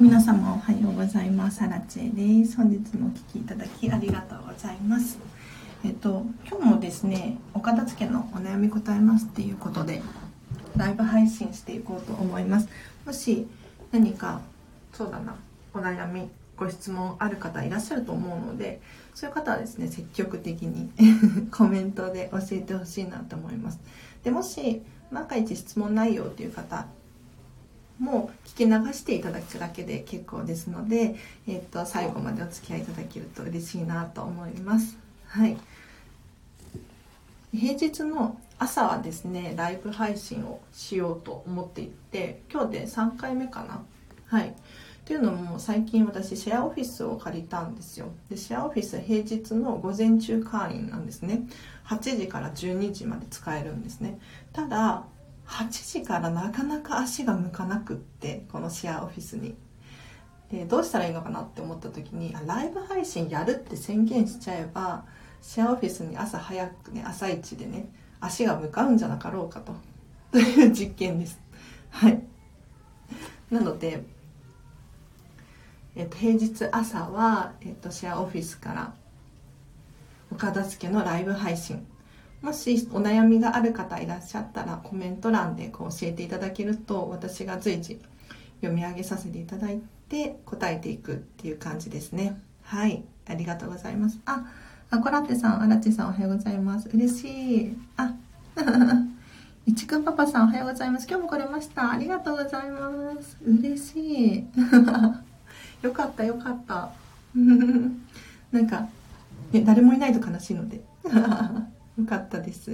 皆様おはようございます。アラチェです。本日もお聴きいただきありがとうございます。えっと、今日もですね、お片付けのお悩み答えますっていうことで、ライブ配信していこうと思います。もし何か、そうだな、お悩み、ご質問ある方いらっしゃると思うので、そういう方はですね、積極的に コメントで教えてほしいなと思います。で、もし、万が一質問内容っていう方も聞き流していただくだけで結構ですので、えー、と最後までお付き合いいただけると嬉しいなと思います。はい、平日の朝はですねライブ配信をしようと思っていて今日で3回目かな。はい。というのも最近私シェアオフィスを借りたんですよ。でシェアオフィス平日の午前中会員なんですね。8時から12時まで使えるんですね。ただ8時からなかなか足が向かなくってこのシェアオフィスに。でどうしたらいいのかなって思った時にライブ配信やるって宣言しちゃえばシェアオフィスに朝早くね朝一でね足が向かうんじゃなかろうかと。という実験です。はい。なので、えっと、平日朝は、えっと、シェアオフィスからお片付けのライブ配信。もしお悩みがある方いらっしゃったらコメント欄でこう教えていただけると私が随時読み上げさせていただいて答えていくっていう感じですね。はい。ありがとうございます。あアコラッテさんアラチさんおはようございます。嬉しい。あ いちくんパパさんおはようございます。今日も来れました。ありがとうございます。嬉しい。よかったよかった。なんか、誰もいないと悲しいので。よかったです。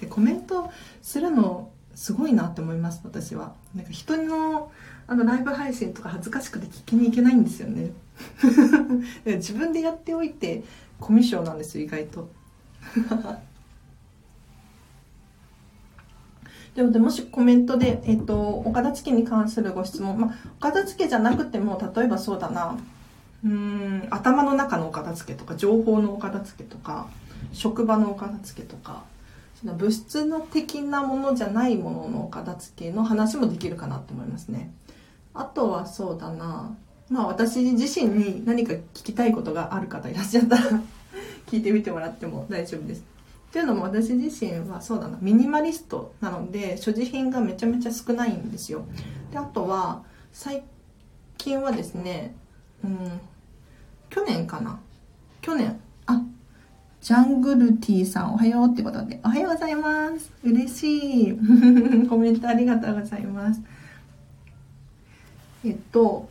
でコメントするのすごいなって思います私は。なんか人のあのライブ配信とか恥ずかしくて聞きに行けないんですよね。自分でやっておいてコミュ障なんですよ意外と。でももしコメントで、えっと、お片付けに関するご質問、まあ、お片付けじゃなくても例えばそうだな。うん頭の中のお片付けとか情報のお片付けとか。職場のお片付けとかその物質の的なものじゃないもののお片付けの話もできるかなと思いますね。あとはそうだな。まあ私自身に何か聞きたいことがある方いらっしゃったら 聞いてみてもらっても大丈夫です。っていうのも私自身はそうだな。ミニマリストなので所持品がめちゃめちゃ少ないんですよ。であとは最近はですねうん去年かな。去年あジャングルティーさんおはようってことで、おはようございます。嬉しい。コメントありがとうございます。えっと、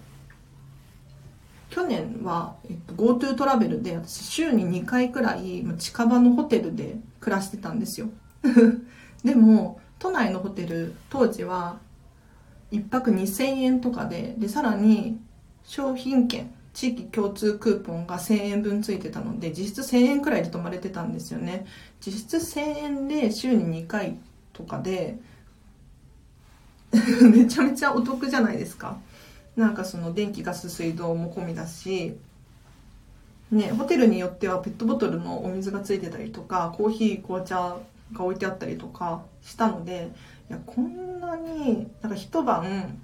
去年は、えっと、GoTo トラベルで私週に2回くらい近場のホテルで暮らしてたんですよ。でも、都内のホテル当時は1泊2000円とかで、で、さらに商品券地域共通クーポンが1000円分ついてたので実質1000円くらいで泊まれてたんですよね。実質1000円で週に2回とかで めちゃめちゃお得じゃないですか。なんかその電気ガス水道も込みだしねホテルによってはペットボトルのお水がついてたりとかコーヒー紅茶が置いてあったりとかしたのでいやこんなになんか一晩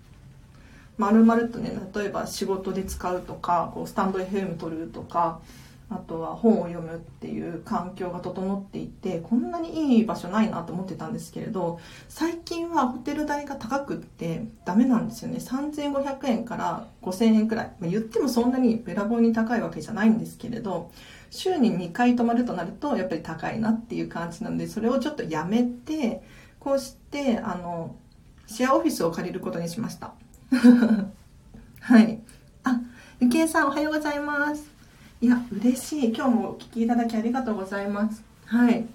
まるまるとね例えば仕事で使うとかこうスタンド FM 撮るとかあとは本を読むっていう環境が整っていてこんなにいい場所ないなと思ってたんですけれど最近はホテル代が高くってダメなんですよね。3500円から5000円くらい、まあ、言ってもそんなにべらぼうに高いわけじゃないんですけれど週に2回泊まるとなるとやっぱり高いなっていう感じなのでそれをちょっとやめてこうしてあのシェアオフィスを借りることにしました。はい。あ、ゆきえさんおはようございます。いや、嬉しい。今日もお聞きいただきありがとうございます。はい。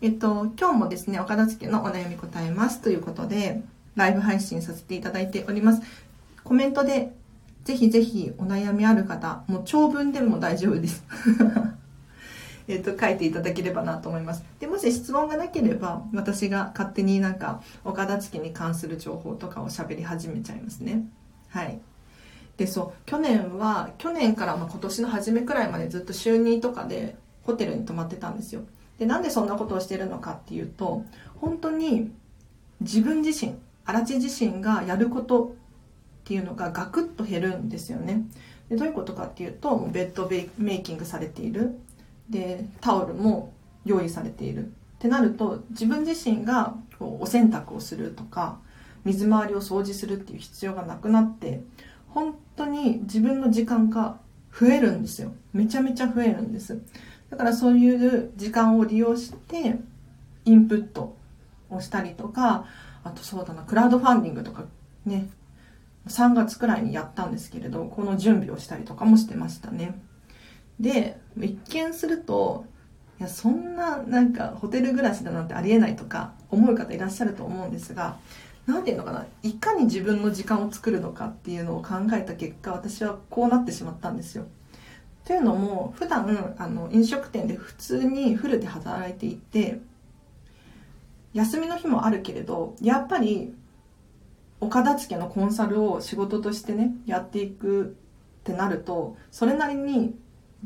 えっと、今日もですね、お片付けのお悩み答えますということで、ライブ配信させていただいております。コメントで、ぜひぜひお悩みある方、もう長文でも大丈夫です。えっと、書いていただければなと思います。で、もし質問がなければ、私が勝手になんか、お片付けに関する情報とかを喋り始めちゃいますね。はい。で、そう、去年は、去年からまあ今年の初めくらいまでずっと週2とかでホテルに泊まってたんですよ。で、なんでそんなことをしてるのかっていうと、本当に自分自身、荒地自身がやることっていうのがガクッと減るんですよねでどういうことかっていうとベッドメイキングされているでタオルも用意されている。ってなると自分自身がこうお洗濯をするとか水回りを掃除するっていう必要がなくなって本当に自分の時間が増えるんですよ。めちゃめちゃ増えるんです。だからそういう時間を利用してインプットをしたりとかあとそうだなクラウドファンディングとかね3月くらいにやったんですけれどこの準備をしたりとかもしてましたね。で一見するといやそんななんかホテル暮らしだなんてありえないとか思う方いらっしゃると思うんですが何ていうのかないかに自分の時間を作るのかっていうのを考えた結果私はこうなってしまったんですよ。というのも普段あの飲食店で普通にフルで働いていて休みの日もあるけれどやっぱりお片付けのコンサルを仕事としてねやっていくってなるとそれなりに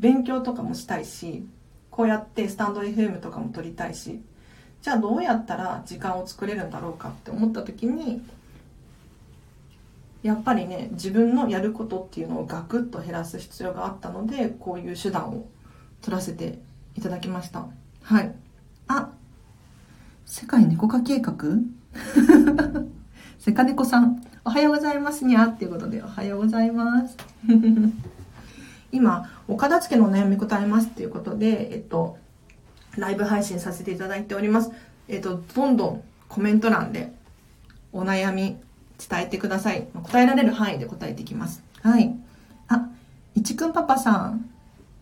勉強とかもしたいしこうやってスタンド FM とかも撮りたいしじゃあどうやったら時間を作れるんだろうかって思った時にやっぱりね自分のやることっていうのをガクッと減らす必要があったのでこういう手段を取らせていただきました。はい。あ世界猫化計画？セカネコさん、おはようございますにゃっていうことで、おはようございます。今、お片付けの悩み答えますっていうことで、えっと、ライブ配信させていただいております。えっと、どんどんコメント欄でお悩み伝えてください。答えられる範囲で答えていきます。はい。あ、いちくんパパさん、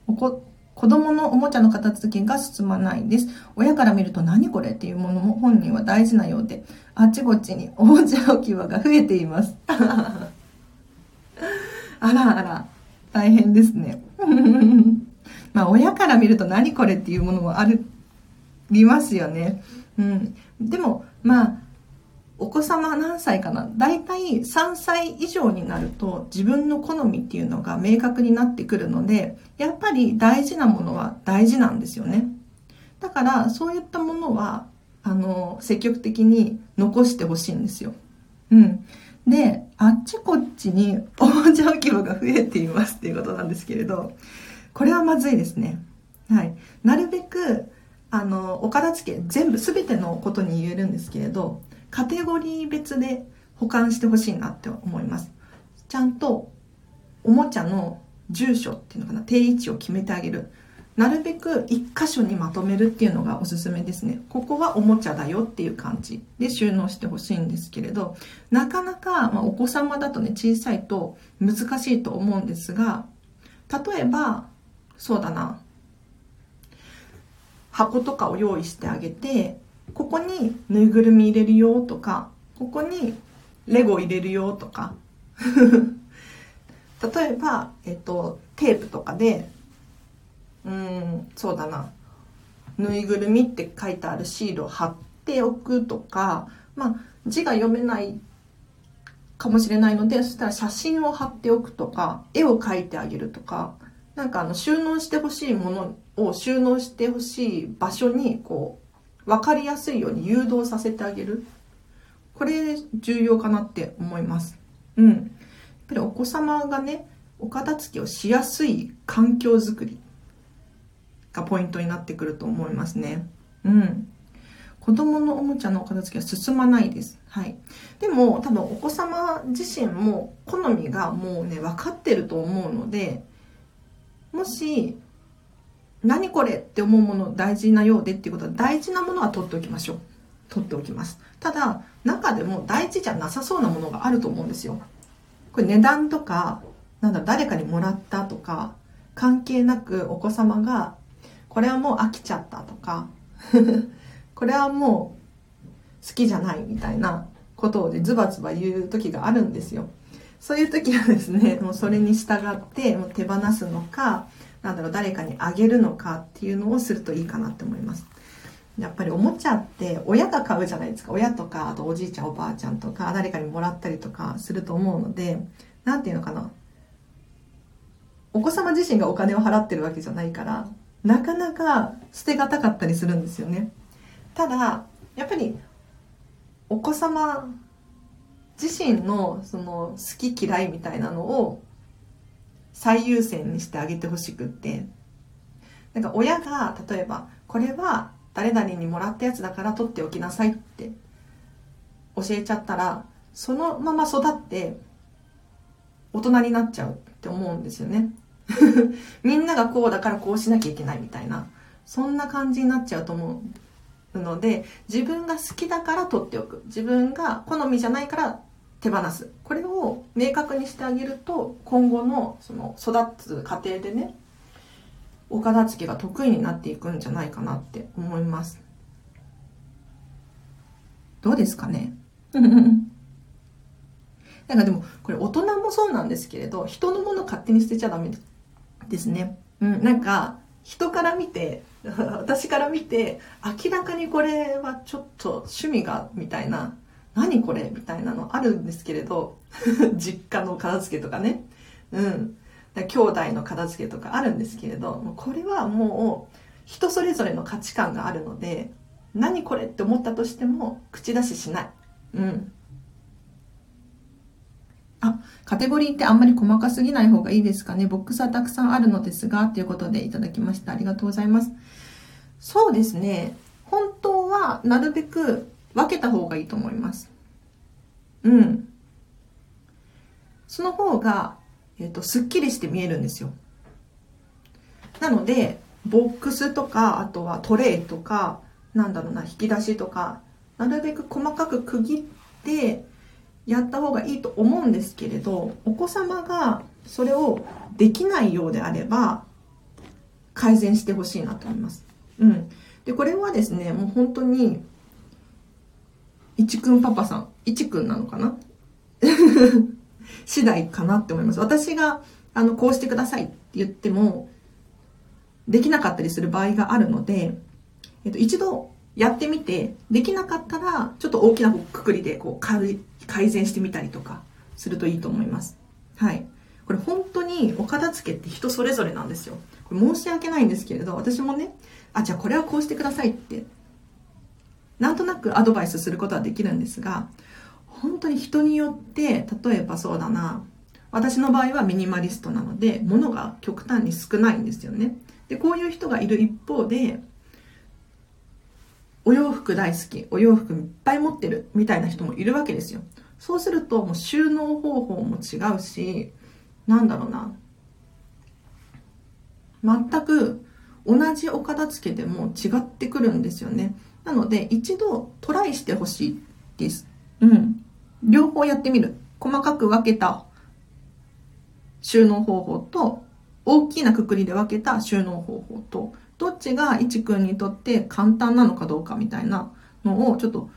おこ、子供のおもちゃの片付けが進まないです。親から見ると何これっていうものも本人は大事なようで、あっちこっちにおもちゃ置き場が増えています。あらあら、大変ですね。まあ親から見ると何これっていうものもありますよね。うん。でも、まあ、お子様何歳かな大体3歳以上になると自分の好みっていうのが明確になってくるので、やっぱり大事なものは大事なんですよね。だからそういったものは、あの、積極的に残してほしいんですよ。うん。で、あっちこっちにおもちゃ置き場が増えていますっていうことなんですけれど、これはまずいですね。はい。なるべく、あの、お片付け全部全てのことに言えるんですけれど、カテゴリー別で保管してほしいなって思います。ちゃんとおもちゃの住所っていうのかな、定位置を決めてあげる。なるべく一箇所にまとめるっていうのがおすすめですね。ここはおもちゃだよっていう感じで収納してほしいんですけれど、なかなか、ま、お子様だとね、小さいと難しいと思うんですが、例えば、そうだな、箱とかを用意してあげて、ここにぬいぐるみ入れるよとか、ここにレゴ入れるよとか。例えば、えっと、テープとかで、うん、そうだな。ぬいぐるみって書いてあるシールを貼っておくとか、まあ、字が読めないかもしれないので、そしたら写真を貼っておくとか、絵を描いてあげるとか、なんかあの収納してほしいものを収納してほしい場所にこう分かりやすいように誘導させてあげる。これ重要かなって思います。うん。やっぱりお子様がね、お片付けをしやすい環境づくりがポイントになってくると思いますね。うん。子供のおもちゃの片付けは進まないです。はい。でも、多分お子様自身も好みがもうね、分かってると思うので、もし何これって思うもの大事なようでっていうことは大事なものは取っておきましょう。取っておきます。ただ、中でも大事じゃなさそうなものがあると思うんですよ。これ値段とか、なんだ、誰かにもらったとか、関係なくお子様が、これはもう飽きちゃったとか、これはもう好きじゃないみたいなことをズバズバ言う時があるんですよ。そういう時はですね、もうそれに従ってもう手放すのか、なんだろう、誰かにあげるのかっていうのをするといいかなって思います。やっぱりおもちゃって親が買うじゃないですか。親とか、あとおじいちゃんおばあちゃんとか、誰かにもらったりとかすると思うので、なんていうのかな。お子様自身がお金を払ってるわけじゃないから、なかなか捨てがたかったりするんですよね。ただ、やっぱりお子様自身のその好き嫌いみたいなのを最優先にしてあげてほしくってなんか親が例えばこれは誰々にもらったやつだから取っておきなさいって教えちゃったらそのまま育って大人になっちゃうって思うんですよね みんながこうだからこうしなきゃいけないみたいなそんな感じになっちゃうと思うので自分が好きだから取っておく。自分が好みじゃないから手放す。これを明確にしてあげると今後のその育つ過程でねお片付けが得意になっていくんじゃないかなって思います。どうですかね？なんかでもこれ大人もそうなんですけれど人のもの勝手に捨てちゃダメですね。うん。なんか人から見て 私から見て明らかにこれはちょっと趣味がみたいな何これみたいなのあるんですけれど 実家の片付けとかね。うん。兄弟の片付けとかあるんですけれどこれはもう人それぞれの価値観があるので何これって思ったとしても口出ししない。うんあ、カテゴリーってあんまり細かすぎない方がいいですかね。ボックスはたくさんあるのですが、ということでいただきました。ありがとうございます。そうですね。本当はなるべく分けた方がいいと思います。うん。その方が、えっ、ー、と、すっきりして見えるんですよ。なので、ボックスとか、あとはトレイとか、なんだろうな、引き出しとか、なるべく細かく区切ってやった方がいいと思うんですけれど、お子様がそれをできないようであれば、改善してほしいなと思います。うん。で、これはですね、もう本当に、いちくんパパさん、いちくんなのかな？次第かなって思います。私が、あの、こうしてくださいって言っても、できなかったりする場合があるので、えっと、一度やってみて、できなかったら、ちょっと大きなくくりで、こう、改善してみたりとか、するといいと思います。はい。これ本当にお片付けって人それぞれなんですよ。これ申し訳ないんですけれど、私もね、あ、じゃあこれはこうしてくださいってなんとなくアドバイスすることはできるんですが、本当に人によって、例えばそうだな、私の場合はミニマリストなので、物が極端に少ないんですよね。で、こういう人がいる一方で、お洋服大好き、お洋服いっぱい持ってるみたいな人もいるわけですよ。そうすると、もう収納方法も違うし、なんだろうな。全く同じお片付けでも違ってくるんですよね。なので、一度トライしてほしいです。うん。両方やってみる。細かく分けた収納方法と、大きなくくりで分けた収納方法と、どっちがいちくんにとって簡単なのかどうかみたいなのをちょっと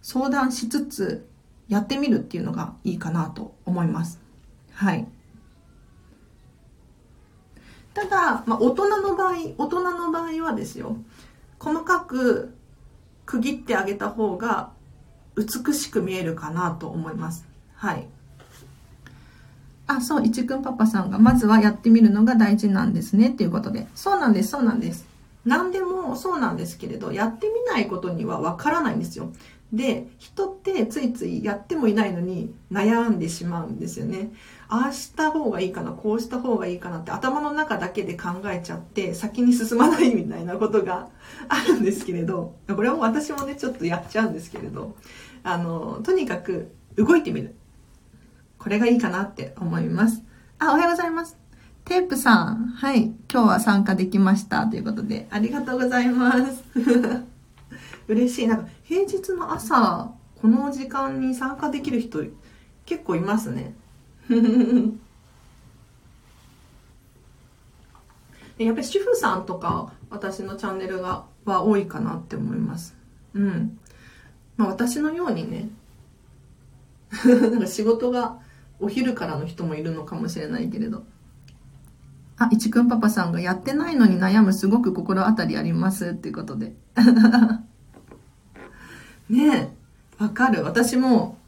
相談しつつやってみるっていうのがいいかなと思います。はい。ただ、まあ、大人の場合、大人の場合はですよ、細かく区切ってあげた方が美しく見えるかなと思います。はい。あ、そう、いちくんパパさんが、まずはやってみるのが大事なんですね、っていうことで。そうなんです、そうなんです。何でもそうなんですけれど、やってみないことにはわからないんですよ。で、人ってついついやってもいないのに悩んでしまうんですよね。ああした方がいいかな、こうした方がいいかなって頭の中だけで考えちゃって先に進まないみたいなことが あるんですけれど、これはも私もね、ちょっとやっちゃうんですけれど、あの、とにかく動いてみる。これがいいかなって思います。あ、おはようございます。テープさん、はい、今日は参加できましたということで、ありがとうございます。嬉しい。なんか、平日の朝、この時間に参加できる人、結構いますね。やっぱり主婦さんとか、私のチャンネルが、は多いかなって思います。うん。まあ私のようにね、なんか仕事がお昼からの人もいるのかもしれないけれど。あ、いちくんパパさんがやってないのに悩むすごく心当たりありますっていうことで。ねえ、わかる。私も、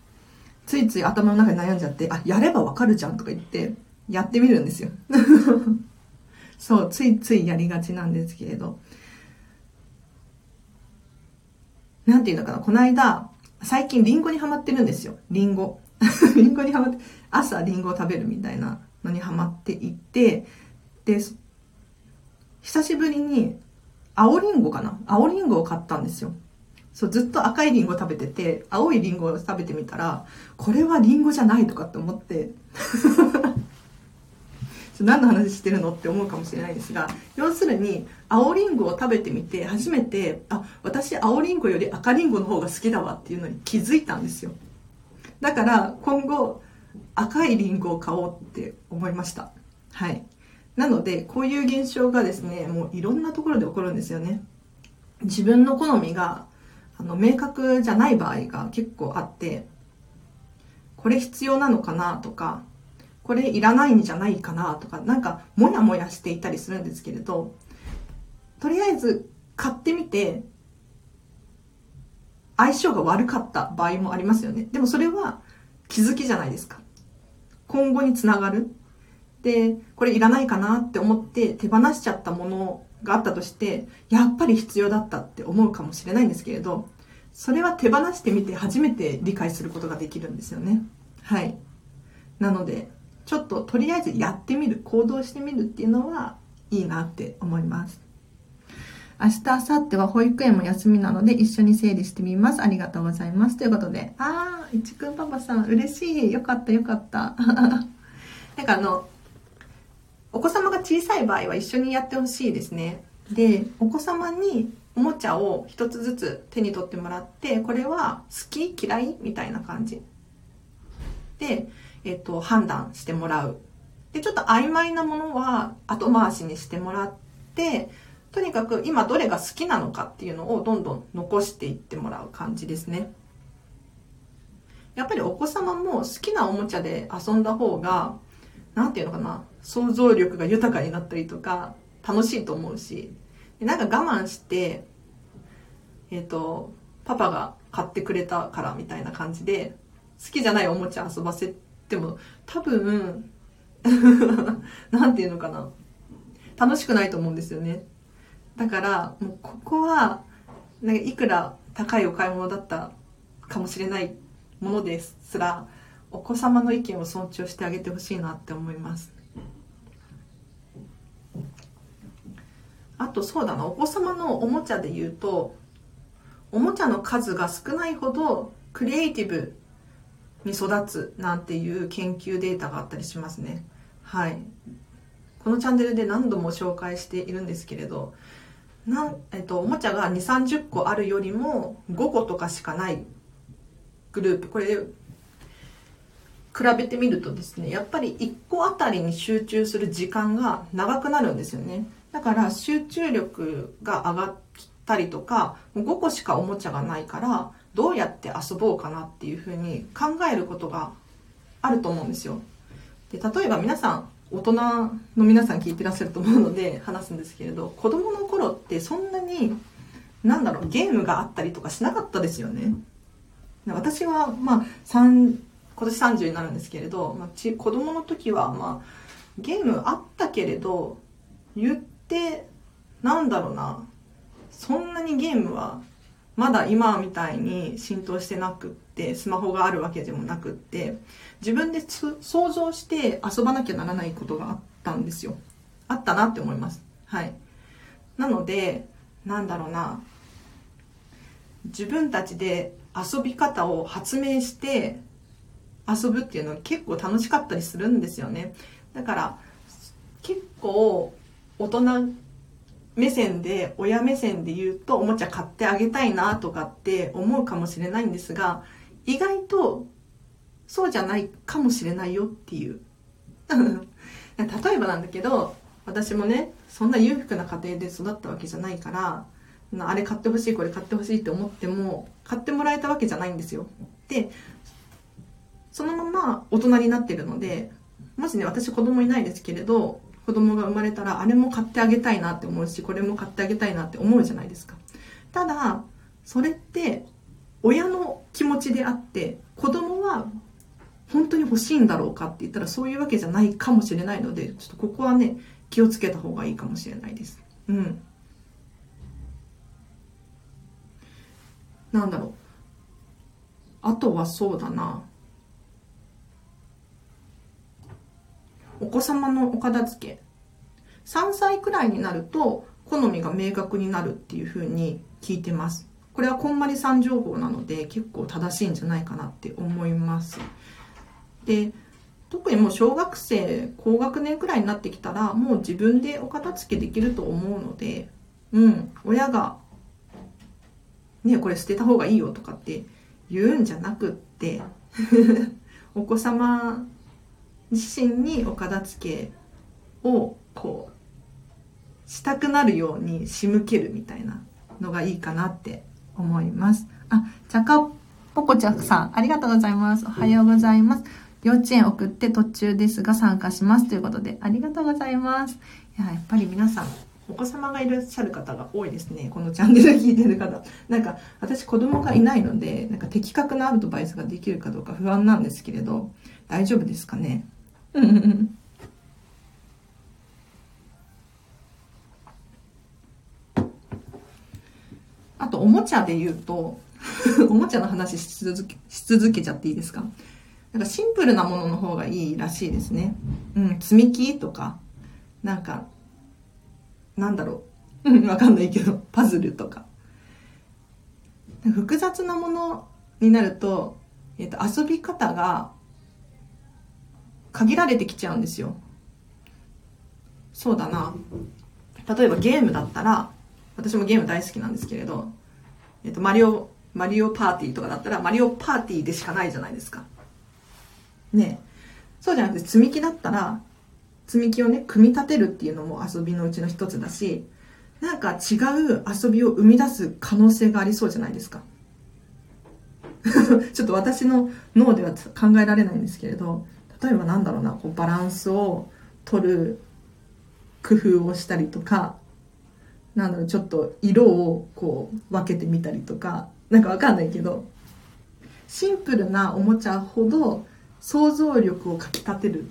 ついつい頭の中で悩んじゃって、あ、やればわかるじゃんとか言って、やってみるんですよ。そう、ついついやりがちなんですけれど。なんていうのかな、この間、最近リンゴにハマってるんですよ。リンゴ。リンゴにハマって朝リンゴを食べるみたいなのにハマっていってで久しぶりに青リンゴかな？青リンゴを買ったんですよ。そうずっと赤いリンゴ食べてて青いリンゴを食べてみたらこれはリンゴじゃないとかって思って。何の話してるのって思うかもしれないですが要するに青リンゴを食べてみて初めてあ私青リンゴより赤リンゴの方が好きだわっていうのに気づいたんですよ。だから今後赤いリンゴを買おうって思いました。はい。なのでこういう現象がですねもういろんなところで起こるんですよね。自分の好みがあの明確じゃない場合が結構あってこれ必要なのかなとかこれいらないんじゃないかなとかなんかモヤモヤしていたりするんですけれどとりあえず買ってみて相性が悪かった場合もありますよね。でもそれは気づきじゃないですか。今後につながる。でこれいらないかなって思って手放しちゃったものがあったとしてやっぱり必要だったって思うかもしれないんですけれどそれは手放してみて初めて理解することができるんですよね。はい。なのでちょっととりあえずやってみる行動してみるっていうのはいいなって思います。明日、明後日は保育園も休みなので一緒に整理してみます。ありがとうございます。ということで、あー、いちくんパパさん、嬉しい。よかった、よかった。なんかあの、お子様が小さい場合は一緒にやってほしいですね。で、お子様におもちゃを一つずつ手に取ってもらって、これは好き？嫌い？みたいな感じ。で、えっと、判断してもらう。で、ちょっと曖昧なものは後回しにしてもらって、とにかく今どれが好きなのかっていうのをどんどん残していってもらう感じですね。やっぱりお子様も好きなおもちゃで遊んだ方が、なんていうのかな、想像力が豊かになったりとか楽しいと思うしなんか我慢してえっ、ー、とパパが買ってくれたからみたいな感じで好きじゃないおもちゃ遊ばせても多分 なんていうのかな楽しくないと思うんですよねだからもうここはなんかいくら高いお買い物だったかもしれないものですらお子様の意見を尊重してあげてほしいなって思います。あとそうだなお子様のおもちゃで言うとおもちゃの数が少ないほどクリエイティブに育つなんていう研究データがあったりしますね。はい。このチャンネルで何度も紹介しているんですけれどなん、えっと、おもちゃが2 3 0個あるよりも5個とかしかないグループ。これ比べてみるとですねやっぱり1個あたりに集中する時間が長くなるんですよね。だから集中力が上がったりとか5個しかおもちゃがないからどうやって遊ぼうかなっていうふうに考えることがあると思うんですよ。で例えば皆さん大人の皆さん聞いてらっしゃると思うので話すんですけれど子供の頃ってそんなになんだろうゲームがあったりとかしなかったですよね。私はまあ3今年30になるんですけれど、まあ、ち子供の時はまあゲームあったけれど言ってなんだろうなそんなにゲームはまだ今みたいに浸透してなくってスマホがあるわけでもなくって自分で想像して遊ばなきゃならないことがあったんですよ。あったなって思います。はい。なのでなんだろうな。自分たちで遊び方を発明して遊ぶっていうのは結構楽しかったりするんですよね。だから結構大人目線で親目線で言うとおもちゃ買ってあげたいなとかって思うかもしれないんですが意外とそうじゃないかもしれないよっていう。例えばなんだけど私もねそんな裕福な家庭で育ったわけじゃないからあれ買ってほしいこれ買ってほしいって思っても買ってもらえたわけじゃないんですよ。でそのまま大人になってるのでもしね私子供いないですけれど子供が生まれたらあれも買ってあげたいなって思うしこれも買ってあげたいなって思うじゃないですか。ただそれって親の気持ちであって子供は本当に欲しいんだろうかって言ったらそういうわけじゃないかもしれないのでちょっとここはね気をつけた方がいいかもしれないです。うん。なんだろう。あとはそうだな。お子様のお片付け。3歳くらいになると好みが明確になるっていうふうに聞いてます。これはこんまりさん情報なので結構正しいんじゃないかなって思います。で特にもう小学生高学年くらいになってきたらもう自分でお片付けできると思うのでうん親がねこれ捨てた方がいいよとかって言うんじゃなくって お子様自身にお片付けをこうしたくなるように仕向けるみたいなのがいいかなって思います。あ、ちゃかぽこちゃさん、ありがとうございます。おはようございます。幼稚園送って途中ですが参加しますということで、ありがとうございます。いや、やっぱり皆さん、お子様がいらっしゃる方が多いですね。このチャンネル聞いてる方。なんか、私子供がいないので、なんか的確なアドバイスができるかどうか不安なんですけれど、大丈夫ですかね？あと、おもちゃで言うと、おもちゃの話し続け、し続けちゃっていいですか？なんかシンプルなものの方がいいらしいですね。うん、積み木とか、なんか、なんだろう。うん、わかんないけど、パズルとか。複雑なものになると、えっ、と、遊び方が限られてきちゃうんですよ。そうだな。例えばゲームだったら、私もゲーム大好きなんですけれど、えっ、と、マリオ、マリオパーティーとかだったら、マリオパーティーでしかないじゃないですか。ねそうじゃなくて、積み木だったら、積み木をね、組み立てるっていうのも遊びのうちの一つだし、なんか違う遊びを生み出す可能性がありそうじゃないですか。ちょっと私の脳では考えられないんですけれど、例えばなんだろうな、こうバランスを取る工夫をしたりとか、なんだろう、ちょっと色をこう分けてみたりとか、なんかわかんないけど、シンプルなおもちゃほど想像力をかきたてる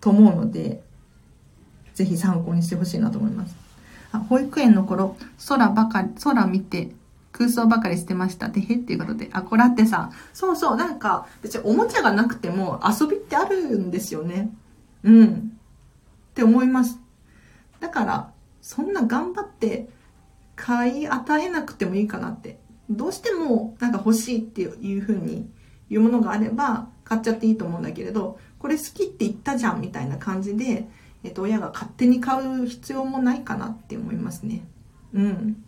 と思うので、ぜひ参考にしてほしいなと思います。あ保育園の頃、空ばかり、空見て空想ばかりしてました。てへっていうことで、あ、こらってさん。そうそう、なんか、別におもちゃがなくても遊びってあるんですよね。うん。って思います。だから、そんな頑張って買い与えなくてもいいかなって。どうしてもなんか欲しいっていう風に言うものがあれば買っちゃっていいと思うんだけれど、これ好きって言ったじゃんみたいな感じで、えっと、親が勝手に買う必要もないかなって思いますね。うん。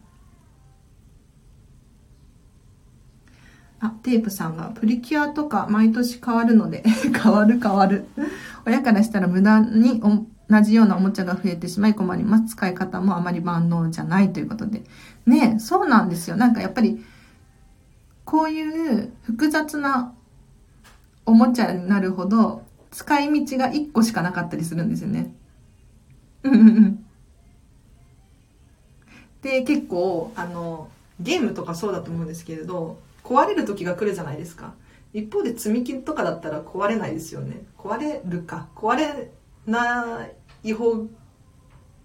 あ、テープさんが、プリキュアとか毎年変わるので 変わる変わる親からしたら無駄に同じようなおもちゃが増えてしまい困ります。使い方もあまり万能じゃないということで。ねそうなんですよ。なんかやっぱり、こういう複雑なおもちゃになるほど、使い道が1個しかなかったりするんですよね。うんうんうん。で、結構、あの、ゲームとかそうだと思うんですけれど、壊れる時が来るじゃないですか。一方で積み木とかだったら壊れないですよね。壊れるか。壊れない方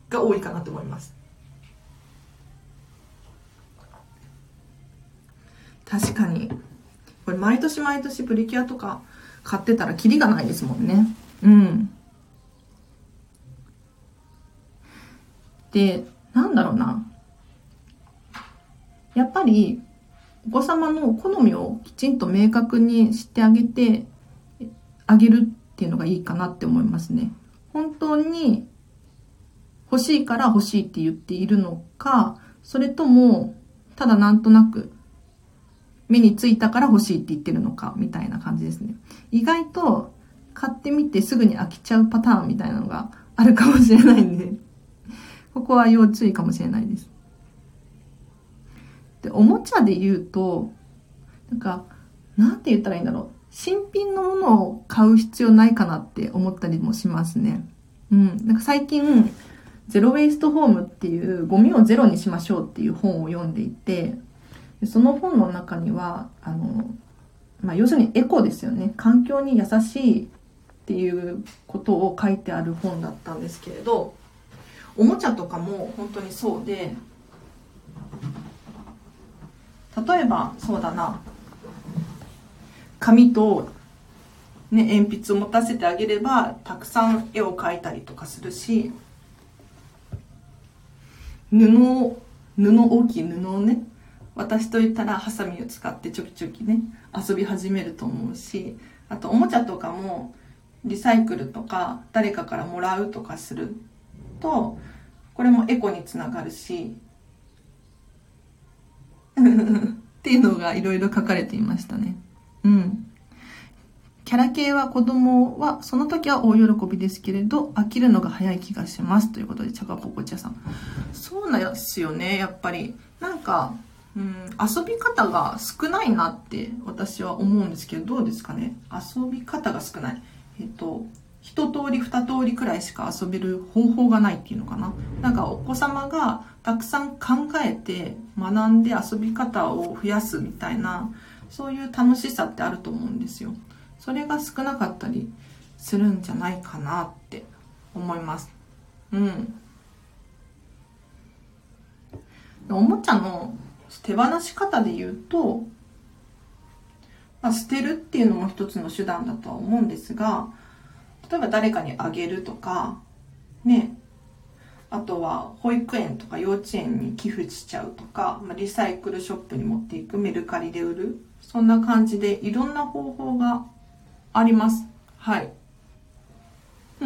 が多いかなと思います。確かに。これ毎年毎年プリキュアとか買ってたらキリがないですもんね。うん。で、なんだろうな。やっぱり、お子様の好みをきちんと明確にしてあげてあげるっていうのがいいかなって思いますね。本当に欲しいから欲しいって言っているのか、それとも、ただなんとなく目についたから欲しいって言ってるのか、みたいな感じですね。意外と買ってみてすぐに飽きちゃうパターンみたいなのがあるかもしれないんで、ここは要注意かもしれないです。で、おもちゃで言うと、なんか、なんて言ったらいいんだろう。新品のものを買う必要ないかなって思ったりもしますね。うん。なんか最近、ゼロウェイストホームっていうゴミをゼロにしましょうっていう本を読んでいて、その本の中には、あの、まあ、要するにエコですよね。環境に優しいっていうことを書いてある本だったんですけれど、おもちゃとかも本当にそうで、例えばそうだな、紙とね、鉛筆を持たせてあげればたくさん絵を描いたりとかするし布布大きい布をね渡しといたらハサミを使ってちょきちょきね遊び始めると思うしあとおもちゃとかもリサイクルとか誰かからもらうとかするとこれもエコにつながるしっていうのがいろいろ書かれていましたね。うん。キャラ系は子供は、その時は大喜びですけれど、飽きるのが早い気がします。ということで、チャカポコチャさん。そうなんですよね、やっぱり。なんか、うん、遊び方が少ないなって私は思うんですけど、どうですかね？遊び方が少ない。えっと、一通り二通りくらいしか遊べる方法がないっていうのかな？なんかお子様がたくさん考えて学んで遊び方を増やすみたいな、そういう楽しさってあると思うんですよ。それが少なかったりするんじゃないかなって思います。うん。おもちゃの手放し方で言うと、まあ、捨てるっていうのも一つの手段だとは思うんですが、例えば誰かにあげるとか、ね、あとは保育園とか幼稚園に寄付しちゃうとか、まあ、リサイクルショップに持っていくメルカリで売る。そんな感じでいろんな方法があります。はい。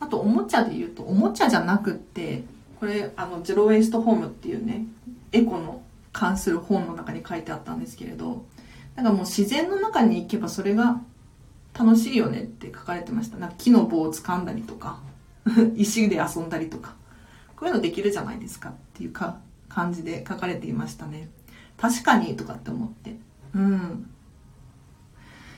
あとおもちゃで言うとおもちゃじゃなくってこれあのゼロ・ウェイスト・ホームっていうねエコの関する本の中に書いてあったんですけれどなんかもう自然の中に行けばそれが楽しいよねって書かれてましたなんか木の棒を掴んだりとか 石で遊んだりとかこういうのできるじゃないですかっていうか感じで書かれていましたね確かにとかって思ってうん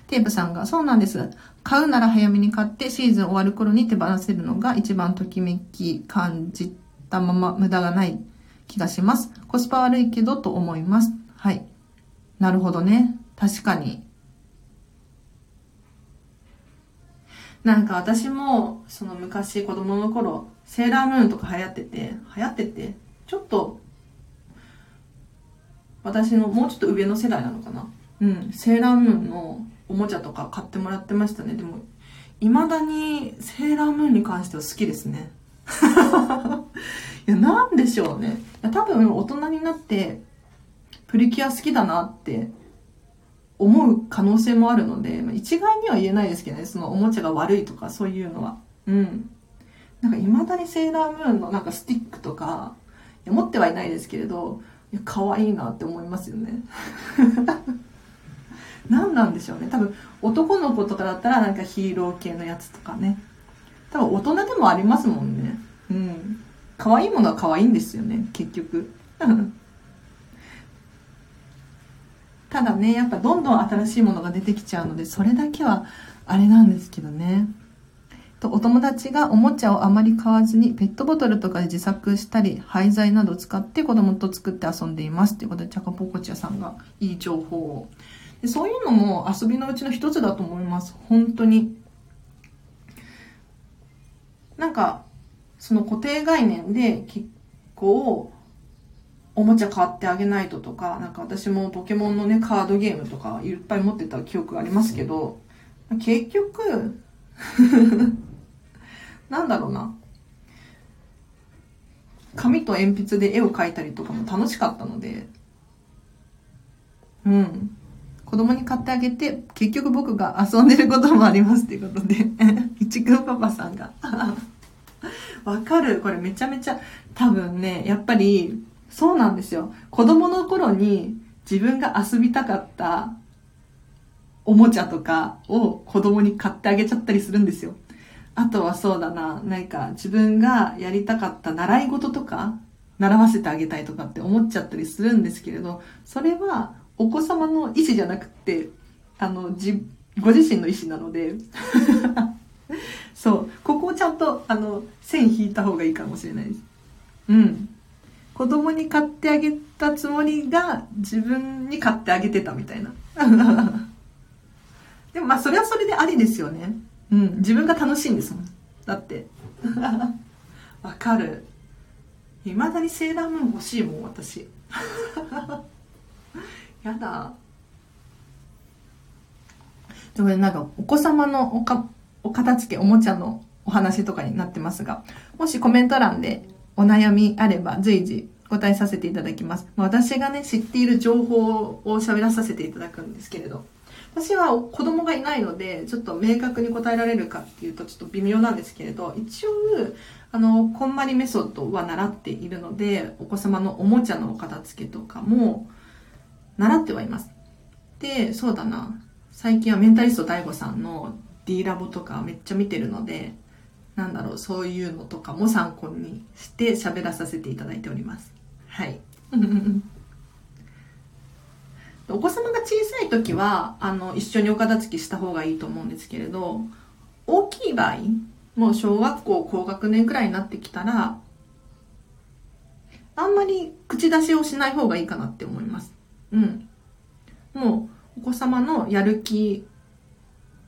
テープさんが、そうなんです。買うなら早めに買ってシーズン終わる頃に手放せるのが一番ときめき感じたまま無駄がない気がします。コスパ悪いけどと思います。はい。なるほどね。確かに。なんか私も、その昔子供の頃、セーラームーンとか流行ってて、流行ってて、ちょっと、私のもうちょっと上の世代なのかな？うん、セーラームーンのおもちゃとか買ってもらってましたね。でも、未だにセーラームーンに関しては好きですね。いや、なんでしょうね。多分大人になってプリキュア好きだなって思う可能性もあるので、まあ、一概には言えないですけどね、そのおもちゃが悪いとかそういうのは。うん。なんか未だにセーラームーンのなんかスティックとか、いや持ってはいないですけれど、いや、可愛いなって思いますよね。何なんでしょうね。多分男の子とかだったらなんかヒーロー系のやつとかね。多分大人でもありますもんね。うん。可愛いものは可愛いんですよね、結局。ただね、やっぱどんどん新しいものが出てきちゃうので、それだけはあれなんですけどね。とお友達がおもちゃをあまり買わずにペットボトルとかで自作したり廃材などを使って子供と作って遊んでいますということでチャカポコチャさんがいい情報を。でそういうのも遊びのうちの一つだと思います。本当に。なんかその固定概念で結構おもちゃ買ってあげないととか、なんか私もポケモンのね、カードゲームとかいっぱい持ってた記憶がありますけど、結局 なんだろうな。紙と鉛筆で絵を描いたりとかも楽しかったので、うん。子供に買ってあげて、結局僕が遊んでることもありますっていうことで、一くんパパさんが わかる。これめちゃめちゃ、多分ね、やっぱり、そうなんですよ。子供の頃に自分が遊びたかったおもちゃとかを子供に買ってあげちゃったりするんですよ。あとはそうだな、なんか自分がやりたかった習い事とか、習わせてあげたいとかって思っちゃったりするんですけれど、それはお子様の意思じゃなくて、あの、じ、ご自身の意思なので そう。ここをちゃんと、あの、線引いた方がいいかもしれないです。うん。子供に買ってあげたつもりが、自分に買ってあげてたみたいな。でもまあ、それはそれでありですよね。うん。自分が楽しいんですもん。だって。わかる。未だにセーラームーン欲しいもん、私。やだでもなんかお子様のおかお片付けおもちゃのお話とかになってますがもしコメント欄でお悩みあれば随時答えさせていただきます。私がね、知っている情報を喋らさせていただくんですけれど、私は子供がいないので、ちょっと明確に答えられるかっていうとちょっと微妙なんですけれど、一応、あの、こんまりメソッドは習っているので、お子様のおもちゃのお片付けとかも習ってはいます。で、そうだな。最近はメンタリスト DAIGO さんの D ラボとかめっちゃ見てるので、なんだろう、そういうのとかも参考にして喋らさせていただいております。はい。お子様が小さい時は、あの、一緒にお片付けした方がいいと思うんですけれど、大きい場合、もう小学校高学年くらいになってきたら、あんまり口出しをしない方がいいかなって思います。うん。もう、お子様のやる気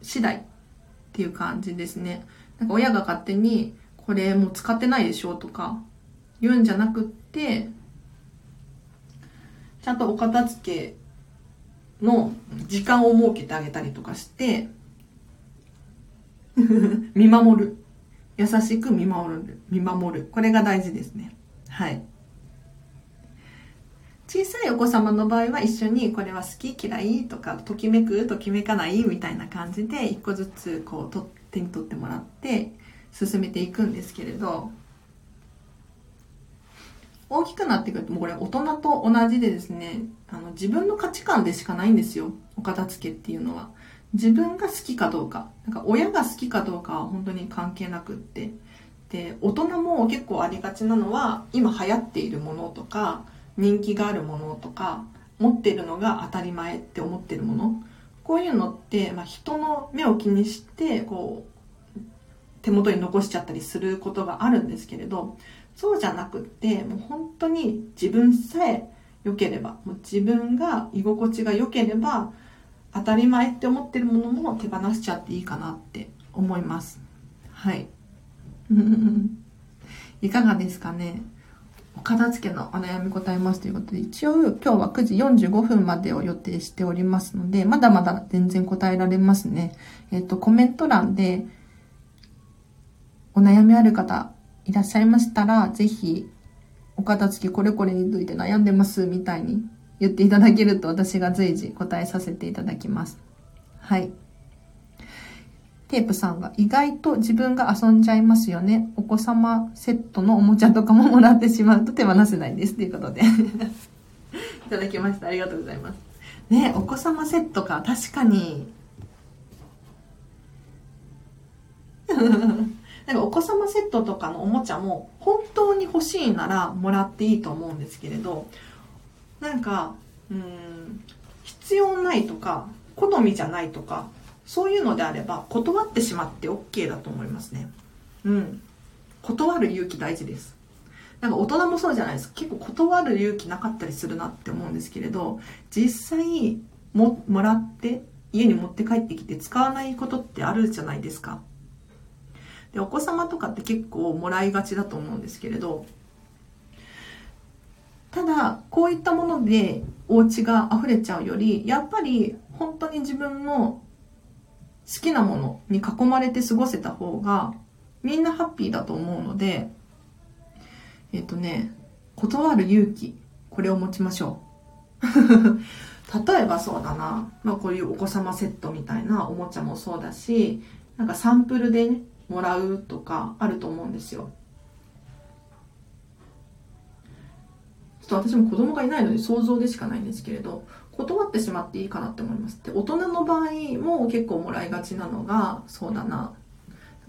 次第っていう感じですね。なんか親が勝手に、これもう使ってないでしょとか言うんじゃなくって、ちゃんとお片付けの時間を設けてあげたりとかして、見守る。優しく見守る。見守る。これが大事ですね。はい。小さいお子様の場合は一緒にこれは好き嫌いとかときめくときめかないみたいな感じで一個ずつこう取っ手に取ってもらって進めていくんですけれど大きくなってくるともうこれ大人と同じでですねあの自分の価値観でしかないんですよお片付けっていうのは。自分が好きかどうかなんか親が好きかどうかは本当に関係なくって。で大人も結構ありがちなのは今流行っているものとか人気があるものとか持ってるのが当たり前って思ってるもの。こういうのって、まあ、人の目を気にしてこう手元に残しちゃったりすることがあるんですけれどそうじゃなくってもう本当に自分さえ良ければもう自分が居心地が良ければ当たり前って思ってるものも手放しちゃっていいかなって思います。はい。いかがですかね？片付けのお悩み答えますということで一応今日は9時45分までを予定しておりますのでまだまだ全然答えられますねえっ、とコメント欄でお悩みある方いらっしゃいましたら、ぜひ、お片付けこれこれについて悩んでますみたいに言っていただけると私が随時答えさせていただきます。はい。テープさんが意外と自分が遊んじゃいますよね。お子様セットのおもちゃとかももらってしまうと手放せないです。ということで いただきました。ありがとうございます。ねお子様セットか。確かに。なんかお子様セットとかのおもちゃも本当に欲しいならもらっていいと思うんですけれどなんかうん必要ないとか好みじゃないとかそういうのであれば断ってしまって OK だと思いますね。うん。断る勇気大事です。なんか大人もそうじゃないです結構断る勇気なかったりするなって思うんですけれど実際ももらって家に持って帰ってきて使わないことってあるじゃないですか。でお子様とかって結構もらいがちだと思うんですけれどただこういったものでお家が溢れちゃうよりやっぱり本当に自分の好きなものに囲まれて過ごせた方がみんなハッピーだと思うのでえっ、とね断る勇気これを持ちましょう。例えばそうだな、まあ、こういうお子様セットみたいなおもちゃもそうだしなんかサンプルでねもらうとかあると思うんですよ。ちょっと私も子供がいないので想像でしかないんですけれど断ってしまっていいかなって思います。で大人の場合も結構もらいがちなのがそうだな。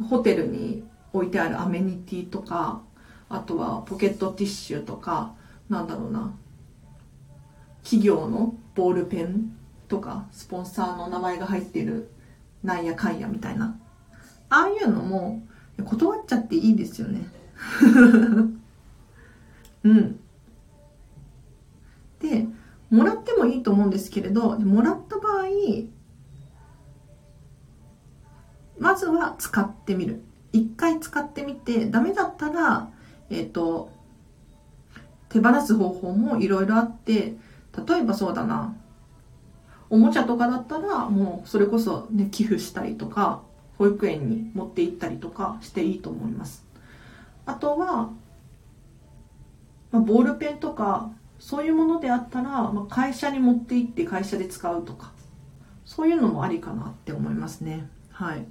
ホテルに置いてあるアメニティとかあとはポケットティッシュとかなんだろうな。企業のボールペンとかスポンサーの名前が入ってるなんやかんやみたいな。ああいうのも断っちゃっていいですよね。うん。でもらってもいいと思うんですけれどもらった場合まずは使ってみる一回使ってみてダメだったらえっ、ー、と手放す方法もいろいろあって、例えばそうだな、おもちゃとかだったらもうそれこそね、寄付したりとか、保育園に持って行ったりとかしていいと思います。あとは、まあ、ボールペンとかそういうものであったら、まあ、会社に持って行って会社で使うとかそういうのもありかなって思いますねはい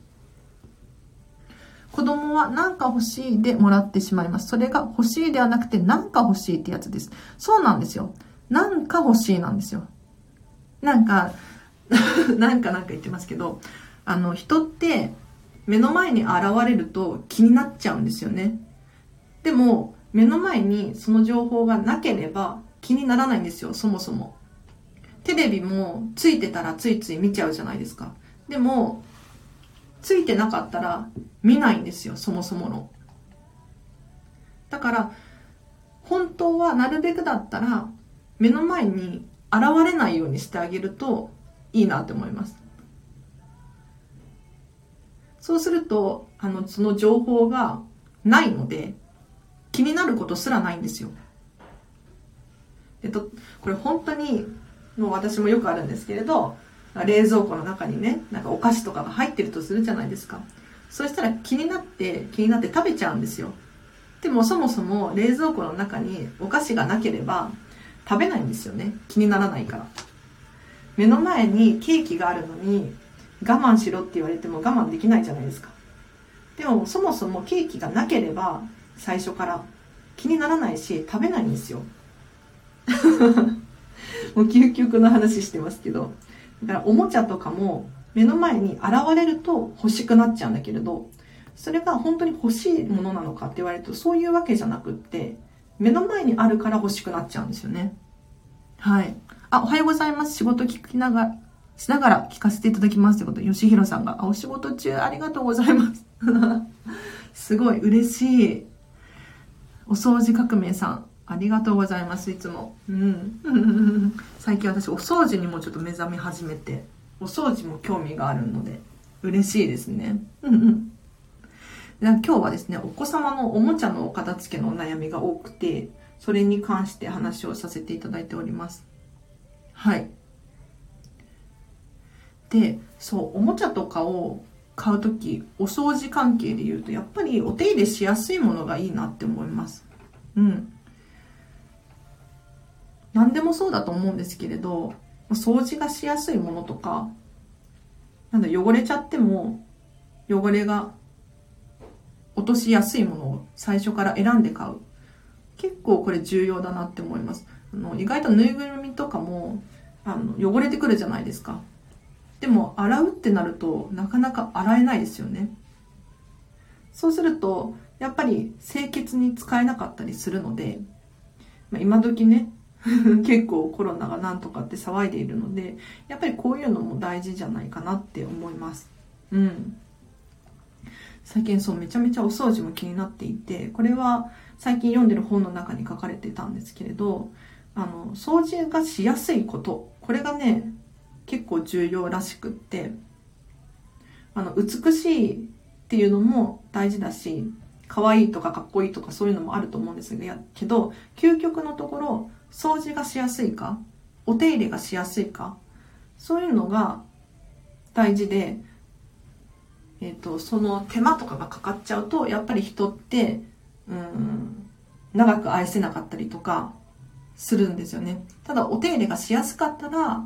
子供は何か欲しいでもらってしまいます。それが欲しいではなくて何か欲しいってやつです。そうなんですよ。何か欲しいなんですよ。なんか、なんかなんか言ってますけど、あの、人って目の前に現れると気になっちゃうんですよね。でも、目の前にその情報がなければ気にならないんですよ、そもそも。テレビもついてたらついつい見ちゃうじゃないですか。でも、ついてなかったら見ないんですよ、そもそもの。だから、本当はなるべくだったら、目の前に現れないようにしてあげるといいなって思います。そうすると、あの、その情報がないので、気になることすらないんですよ。えっと、これ本当に、もう私もよくあるんですけれど、冷蔵庫の中にね、なんかお菓子とかが入ってるとするじゃないですか。そしたら気になって、気になって食べちゃうんですよ。でもそもそも冷蔵庫の中にお菓子がなければ食べないんですよね。気にならないから。目の前にケーキがあるのに我慢しろって言われても我慢できないじゃないですか。でもそもそもケーキがなければ最初から気にならないし食べないんですよ。もう究極の話してますけど。だからおもちゃとかも目の前に現れると欲しくなっちゃうんだけれど、それが本当に欲しいものなのかって言われるとそういうわけじゃなくって、目の前にあるから欲しくなっちゃうんですよね。はい。あ、おはようございます。仕事聞きながら、しながら聞かせていただきますということで、吉弘さんが、あ、お仕事中ありがとうございます。すごい嬉しい。お掃除革命さん、ありがとうございます、いつも。うん。最近私、お掃除にもちょっと目覚め始めて、お掃除も興味があるので、嬉しいですね。うん今日はですね、お子様のおもちゃのお片付けのお悩みが多くて、それに関して話をさせていただいております。はい。で、そう、おもちゃとかを買うとき、お掃除関係で言うと、やっぱりお手入れしやすいものがいいなって思います。うん。何でもそうだと思うんですけれど、掃除がしやすいものとか、なんだ、汚れちゃっても、汚れが落としやすいものを最初から選んで買う。結構これ重要だなって思います。あの意外とぬいぐるみとかもあの汚れてくるじゃないですか。でも洗うってなるとなかなか洗えないですよね。そうするとやっぱり清潔に使えなかったりするので、まあ、今時ね 結構コロナがなんとかって騒いでいるのでやっぱりこういうのも大事じゃないかなって思います。うん。最近そうめちゃめちゃお掃除も気になっていてこれは最近読んでる本の中に書かれてたんですけれどあの掃除がしやすいことこれがね結構重要らしくってあの美しいっていうのも大事だし可愛いとかかっこいいとかそういうのもあると思うんですけど究極のところ掃除がしやすいか？お手入れがしやすいか？そういうのが大事で、えっ、ー、と、その手間とかがかかっちゃうと、やっぱり人って、うん、長く愛せなかったりとかするんですよね。ただ、お手入れがしやすかったら、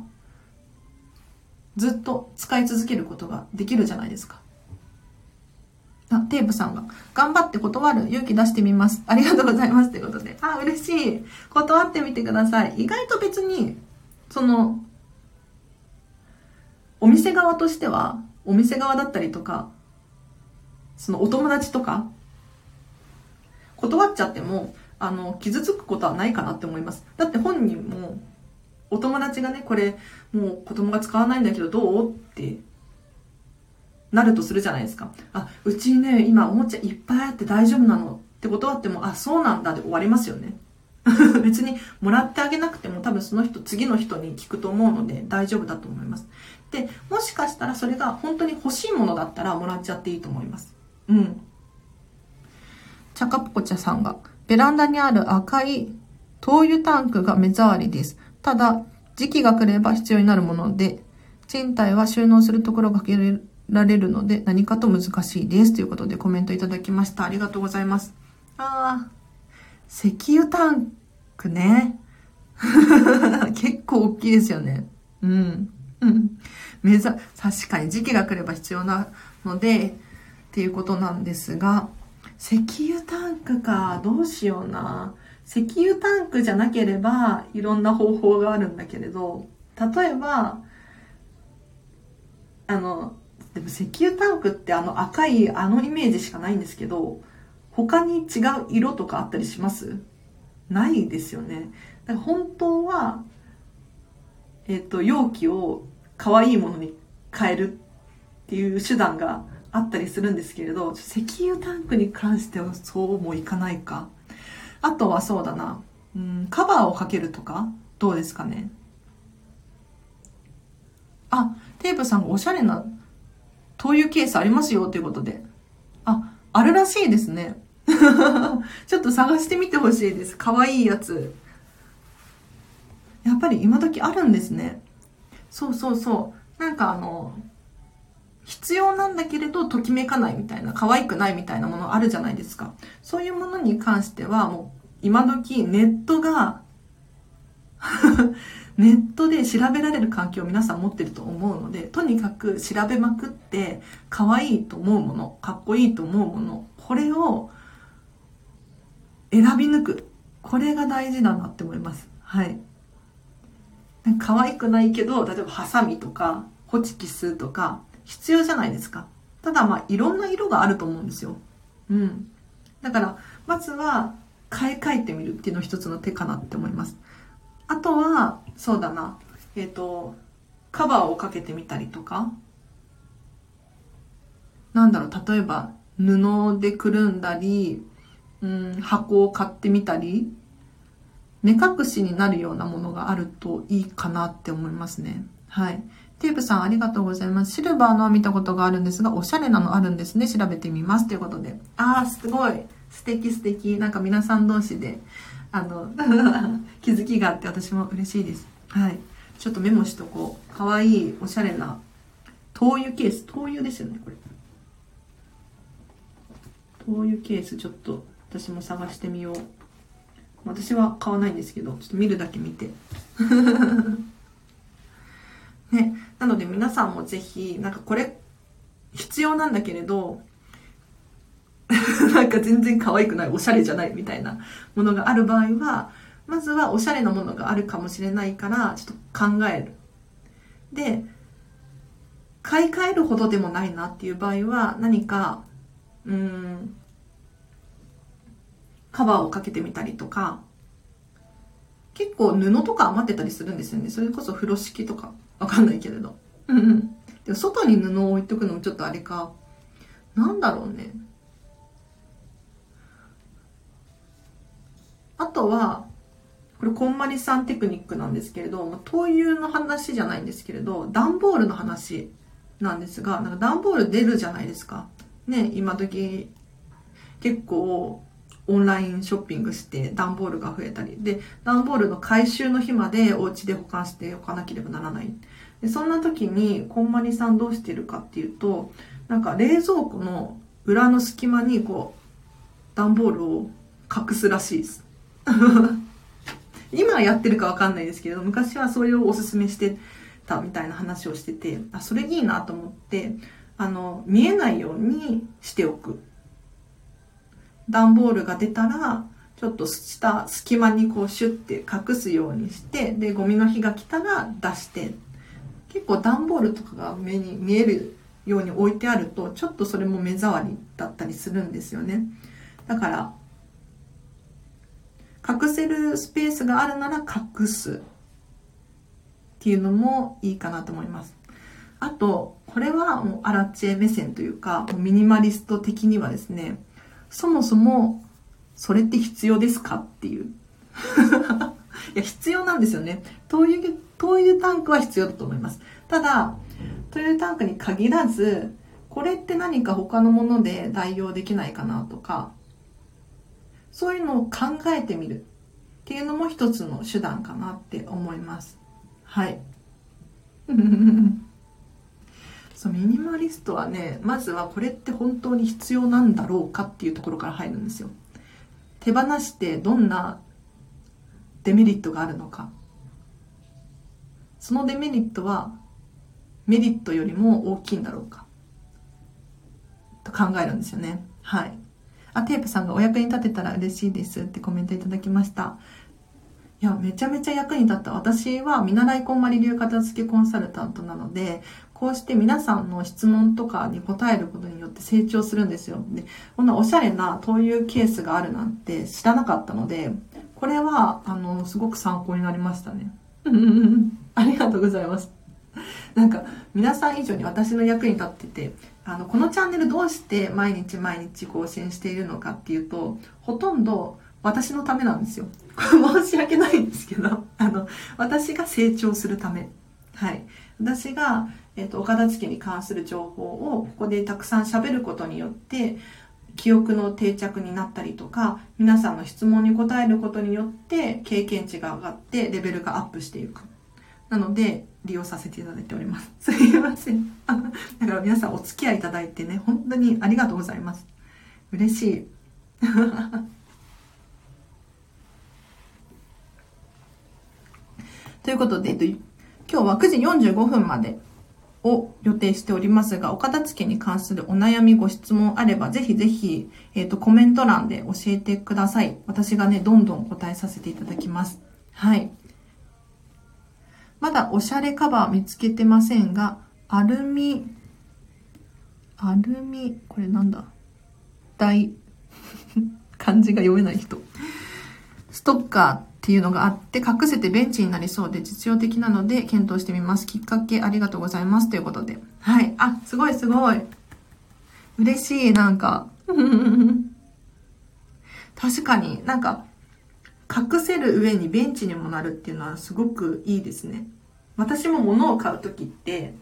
ずっと使い続けることができるじゃないですか。あ、テープさんが、頑張って断る勇気出してみます。ありがとうございます。ということで。あ、嬉しい。断ってみてください。意外と別に、その、お店側としては、お店側だったりとか、そのお友達とか、断っちゃっても、あの、傷つくことはないかなって思います。だって本人も、お友達がね、これ、もう子供が使わないんだけどどうってなるとするじゃないですか。あ、うちね、今おもちゃいっぱいあって大丈夫なのってことはっても、あ、そうなんだで終わりますよね。別にもらってあげなくても多分その人、次の人に聞くと思うので大丈夫だと思います。で、もしかしたらそれが本当に欲しいものだったらもらっちゃっていいと思います。うん。チャカポコチャさんが、ベランダにある赤い灯油タンクが目障りです。ただ、時期が来れば必要になるもので、賃貸は収納するところが限られるので何かと難しいです。ということでコメントいただきました。ありがとうございます。ああ、石油タンクね。結構大きいですよね。うん。うん。目ざ、確かに時期が来れば必要なので、っていうことなんですが、石油タンクか、どうしような。石油タンクじゃなければ、いろんな方法があるんだけれど、例えば、あの、でも石油タンクってあの赤いあのイメージしかないんですけど、他に違う色とかあったりします？ないですよね。だから本当は、えっ、ー、と、容器を可愛いものに変えるっていう手段があったりするんですけれど、石油タンクに関してはそうもいかないか。あとはそうだな、うん、カバーをかけるとかどうですかねあ、テープさんがおしゃれな灯油ケースありますよということで。あ、あるらしいですね。ちょっと探してみてほしいです。かわいいやつ。やっぱり今時あるんですね。そうそうそう。なんかあの、必要なんだけれど、ときめかないみたいな、可愛くないみたいなものあるじゃないですか。そういうものに関しては、もう、今時ネットが ネットで調べられる環境を皆さん持ってると思うので、とにかく調べまくって、可愛いと思うもの、かっこいいと思うもの、これを選び抜く。これが大事だなって思います。はい。可愛くないけど、例えばハサミとか、ホチキスとか、必要じゃないですか。ただまあ、いろんな色があると思うんですよ。うん。だから、まずは、買い替えてみるっていうの一つの手かなって思います。あとは、そうだな、えっ、ー、と、カバーをかけてみたりとか、なんだろう、例えば、布でくるんだり、うん、箱を買ってみたり、目隠しになるようなものがあるといいかなって思いますね。はい。テープさんありがとうございます。シルバーのは見たことがあるんですが、おしゃれなのあるんですね。調べてみます。ということで。あー、すごい。素敵素敵。なんか皆さん同士で、あの、気づきがあって私も嬉しいです。はい。ちょっとメモしとこう。かわいい、おしゃれな、灯油ケース。灯油ですよね、これ。灯油ケース、ちょっと私も探してみよう。私は買わないんですけど、ちょっと見るだけ見て。ね。なので皆さんもぜひ、なんかこれ必要なんだけれど、なんか全然可愛くない、おしゃれじゃないみたいなものがある場合は、まずはおしゃれなものがあるかもしれないから、ちょっと考える。で、買い替えるほどでもないなっていう場合は、何か、うん、カバーをかけてみたりとか、結構布とか余ってたりするんですよね。それこそ風呂敷とか。わかんないけれど。うんうん。でも外に布を置いとくのもちょっとあれか。なんだろうね。あとは、これ、こんまりさんテクニックなんですけれど、灯油の話じゃないんですけれど、段ボールの話なんですが、なんか段ボール出るじゃないですか。ね、今時、結構、オンラインショッピングして段ボールが増えたり、で、段ボールの回収の日までお家で保管しておかなければならない。でそんな時に、こんまりさんどうしてるかっていうと、なんか冷蔵庫の裏の隙間にこう、段ボールを隠すらしいです。今やってるかわかんないですけど、昔はそれをおすすめしてたみたいな話をしてて、あ、それいいなと思って、あの、見えないようにしておく。段ボールが出たら、ちょっと下、隙間にこうシュッて隠すようにして、で、ゴミの日が来たら出して、結構段ボールとかが目に見えるように置いてあると、ちょっとそれも目障りだったりするんですよね。だから、隠せるスペースがあるなら隠すっていうのもいいかなと思います。あと、これはもうアラチェ目線というか、ミニマリスト的にはですね、そもそもそれって必要ですかっていう。いや、必要なんですよね。灯油、灯油タンクは必要だと思います。ただ、灯油タンクに限らず、これって何か他のもので代用できないかなとか、そういうのを考えてみる。っていうのも一つの手段かなって思います。はい。そうミニマリストはねまずはこれって本当に必要なんだろうかっていうところから入るんですよ。手放してどんなデメリットがあるのか。そのデメリットはメリットよりも大きいんだろうか。と考えるんですよね。はい。あテープさんがお役に立てたら嬉しいですってコメントいただきましたいや、めちゃめちゃ役に立った。私は見習いこんまり流片付けコンサルタントなので、こうして皆さんの質問とかに答えることによって成長するんですよ。で、こんなおしゃれなこういうケースがあるなんて知らなかったので、これは、あの、すごく参考になりましたね。ありがとうございます。なんか、皆さん以上に私の役に立ってて、あの、このチャンネルどうして毎日毎日更新しているのかっていうと、ほとんど私のためなんですよ。申し訳ないんですけど、あの、私が成長するため。はい。私が、え、ー、と、岡田付に関する情報をここでたくさん喋ることによって、記憶の定着になったりとか、皆さんの質問に答えることによって経験値が上がってレベルがアップしていく。なので、利用させていただいております。すいません。だから皆さんお付き合いいただいてね、本当にありがとうございます。嬉しい。ということで、今日は9時45分までを予定しておりますが、お片付けに関するお悩み、ご質問あれば、ぜひぜひ、えっ、ー、と、コメント欄で教えてください。私がね、どんどん答えさせていただきます。はい。まだおしゃれカバー見つけてませんが、アルミ、アルミ、これなんだ？大、漢字が読めない人。ストッカーっていうのがあって、隠せてベンチになりそうで実用的なので検討してみます。きっかけありがとうございます。ということで。はい。あ、すごいすごい。嬉しい、なんか。確かになんか、隠せる上にベンチにもなるっていうのはすごくいいですね。私も物を買うときって、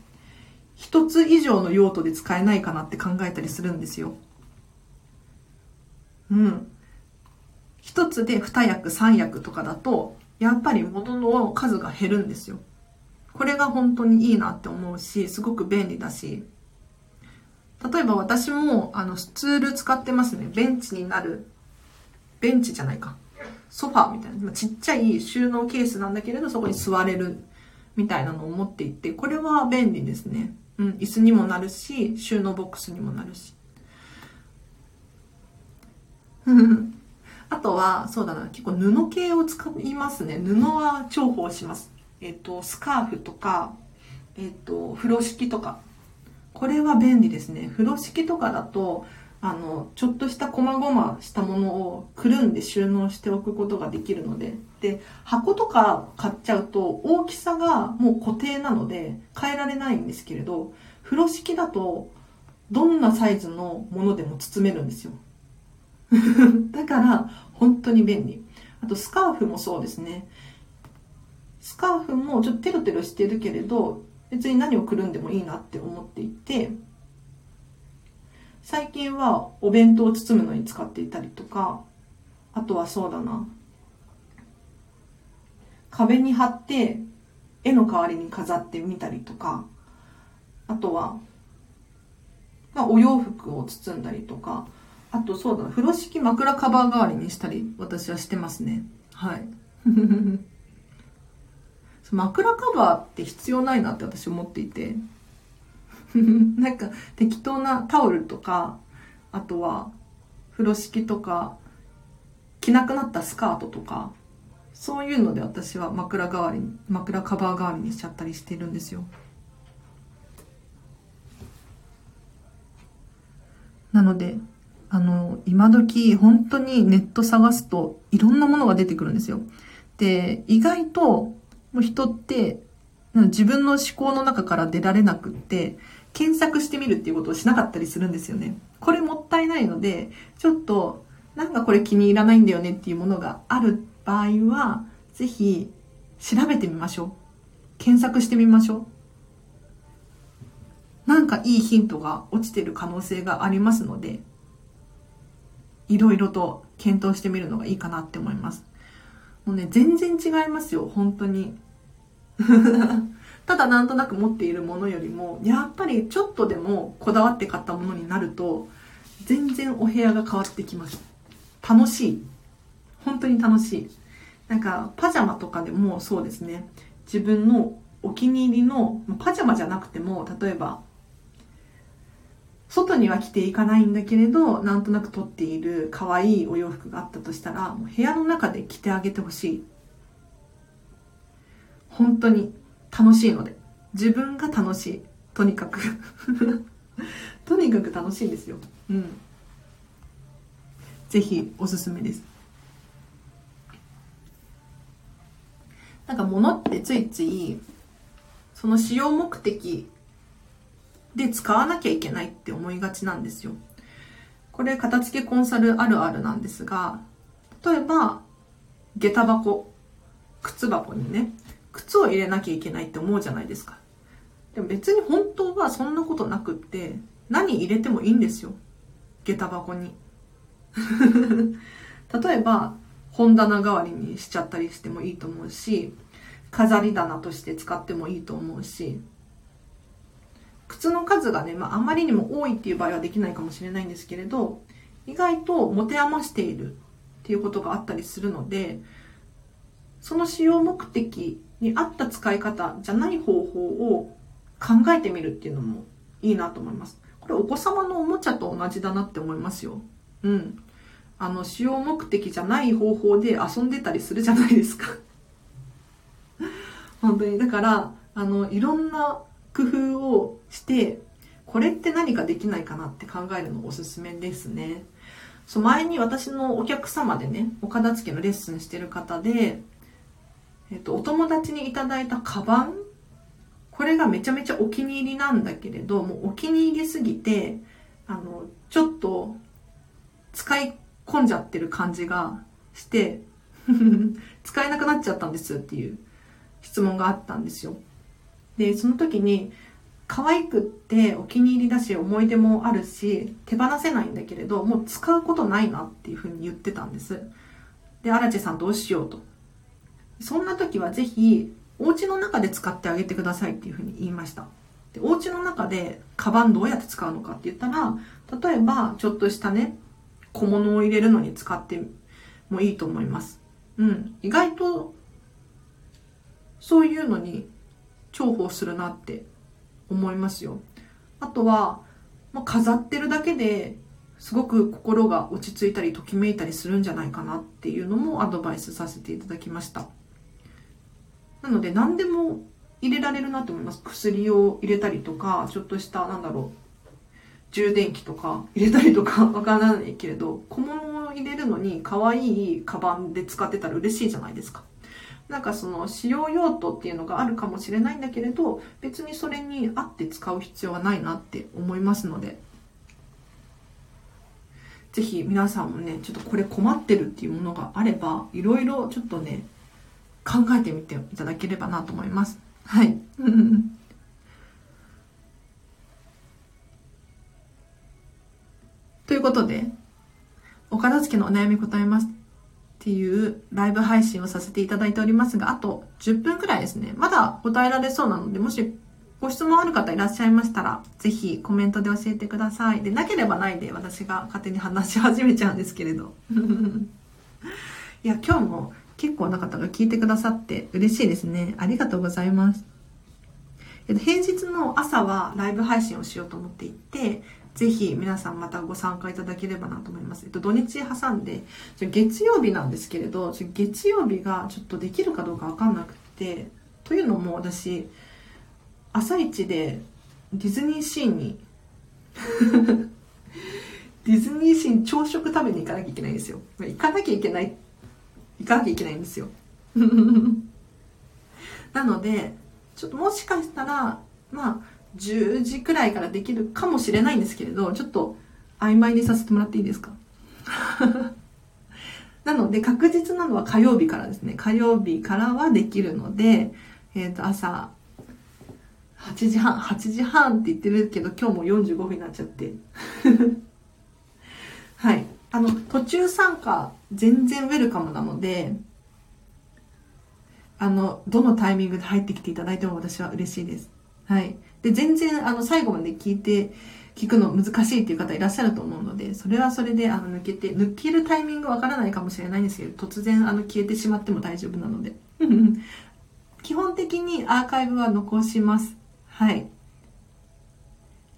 一つ以上の用途で使えないかなって考えたりするんですよ。うん。一つで二役三役とかだと、やっぱり物の数が減るんですよ。これが本当にいいなって思うし、すごく便利だし。例えば私も、あの、スツール使ってますね。ベンチになる。ベンチじゃないか。ソファーみたいな。ちっちゃい収納ケースなんだけれど、そこに座れるみたいなのを持っていて、これは便利ですね。うん、椅子にもなるし、収納ボックスにもなるし。あとは、そうだな、結構布系を使いますね。布は重宝します。えっ、と、スカーフとか、えっ、と、風呂敷とか。これは便利ですね。風呂敷とかだと、あの、ちょっとした細々したものをくるんで収納しておくことができるので。で、箱とか買っちゃうと大きさがもう固定なので変えられないんですけれど、風呂敷だとどんなサイズのものでも包めるんですよ。だから本当に便利。あとスカーフもそうですね。スカーフもちょっとテロテロしてるけれど、別に何をくるんでもいいなって思っていて、最近はお弁当を包むのに使っていたりとか、あとはそうだな。壁に貼って絵の代わりに飾ってみたりとか、あとは、まあ、お洋服を包んだりとか、あとそうだな、風呂敷枕カバー代わりにしたり、私はしてますね。はい。枕カバーって必要ないなって私思っていて。なんか適当なタオルとか、あとは風呂敷とか、着なくなったスカートとか、そういうので私は枕代わりに、枕カバー代わりにしちゃったりしてるんですよ。なので、あの、今時本当にネット探すといろんなものが出てくるんですよ。で、意外ともう人って自分の思考の中から出られなくって、検索してみるっていうことをしなかったりするんですよね。これもったいないので、ちょっとなんかこれ気に入らないんだよねっていうものがある場合は、ぜひ調べてみましょう。検索してみましょう。なんかいいヒントが落ちてる可能性がありますので、いろいろと検討してみるのがいいかなって思います。もうね、全然違いますよ、本当に。ただなんとなく持っているものよりも、やっぱりちょっとでもこだわって買ったものになると、全然お部屋が変わってきます。楽しい。本当に楽しい。なんか、パジャマとかでもそうですね。自分のお気に入りの、パジャマじゃなくても、例えば、外には着ていかないんだけれど、なんとなく撮っている可愛いお洋服があったとしたら、もう部屋の中で着てあげてほしい。本当に楽しいので。自分が楽しい。とにかく とにかく楽しいんですよ。うん。ぜひおすすめです。なんか物ってついつい、その使用目的で使わなきゃいけないって思いがちなんですよ。これ、片付けコンサルあるあるなんですが、例えば、下駄箱、靴箱にね、靴を入れなきゃいけないって思うじゃないですか。でも別に本当はそんなことなくって、何入れてもいいんですよ。下駄箱に。例えば、本棚代わりにしちゃったりしてもいいと思うし、飾り棚として使ってもいいと思うし、靴の数がね、まあ、あまりにも多いっていう場合はできないかもしれないんですけれど、意外と持て余しているっていうことがあったりするので、その使用目的に合った使い方じゃない方法を考えてみるっていうのもいいなと思います。これお子様のおもちゃと同じだなって思いますよ。うん。あの、使用目的じゃない方法で遊んでたりするじゃないですか。本当に。だから、あの、いろんな工夫をして、これって何かできないかなって考えるのおすすめですね。そう、前に私のお客様でね、お片付けのレッスンしてる方で、えっと、お友達にいただいたカバンこれがめちゃめちゃお気に入りなんだけれど、もうお気に入りすぎて、あの、ちょっと使い込んじゃってる感じがして使えなくなっちゃったんですっていう質問があったんですよ。で、その時に、可愛くってお気に入りだし思い出もあるし手放せないんだけれどもう使うことないなっていうふうに言ってたんです。で荒地さんどうしようと。そんな時はぜひお家の中で使ってあげてくださいっていうふうに言いました。でお家の中でカバンどうやって使うのかって言ったら例えばちょっとしたね小物を入れるのに使ってもいいと思います。うん。意外とそういうのに重宝するなって思いますよ。あとは、まあ、飾ってるだけですごく心が落ち着いたりときめいたりするんじゃないかなっていうのもアドバイスさせていただきました。なので何でも入れられるなと思います。薬を入れたりとか、ちょっとしたなんだろう、充電器とか入れたりとか わからないけれど、小物を入れるのに可愛いカバンで使ってたら嬉しいじゃないですか。なんかその使用用途っていうのがあるかもしれないんだけれど別にそれに合って使う必要はないなって思いますので。ぜひ皆さんもねちょっとこれ困ってるっていうものがあればいろいろちょっとね考えてみていただければなと思います。はい。ということでお片付けのお悩み答えます。っていうライブ配信をさせていただいておりますが、あと10分くらいですね。まだ答えられそうなので、もしご質問ある方いらっしゃいましたら、ぜひコメントで教えてください。で、なければないで私が勝手に話し始めちゃうんですけれど。いや、今日も結構な方が聞いてくださって嬉しいですね。ありがとうございます。平日の朝はライブ配信をしようと思っていて、ぜひ皆さんまたご参加いただければなと思います。えっと、土日挟んで、月曜日なんですけれど、月曜日がちょっとできるかどうかわかんなくて、というのも私、朝一でディズニーシーに ディズニーシーに朝食食べに行かなきゃいけないんですよ。行かなきゃいけない、行かなきゃいけないんですよ。なので、ちょっともしかしたら、まあ、10時くらいからできるかもしれないんですけれど、ちょっと曖昧にさせてもらっていいですか？なので確実なのは火曜日からですね。火曜日からはできるので、えっ、ー、と、朝、8時半、8時半って言ってるけど、今日も45分になっちゃって。はい。あの、途中参加、全然ウェルカムなので、あの、どのタイミングで入ってきていただいても私は嬉しいです。はい。で、全然、あの、最後まで聞いて、聞くの難しいっていう方いらっしゃると思うので、それはそれで、あの、抜けて、抜けるタイミングわからないかもしれないんですけど、突然、あの、消えてしまっても大丈夫なので。基本的にアーカイブは残します。はい。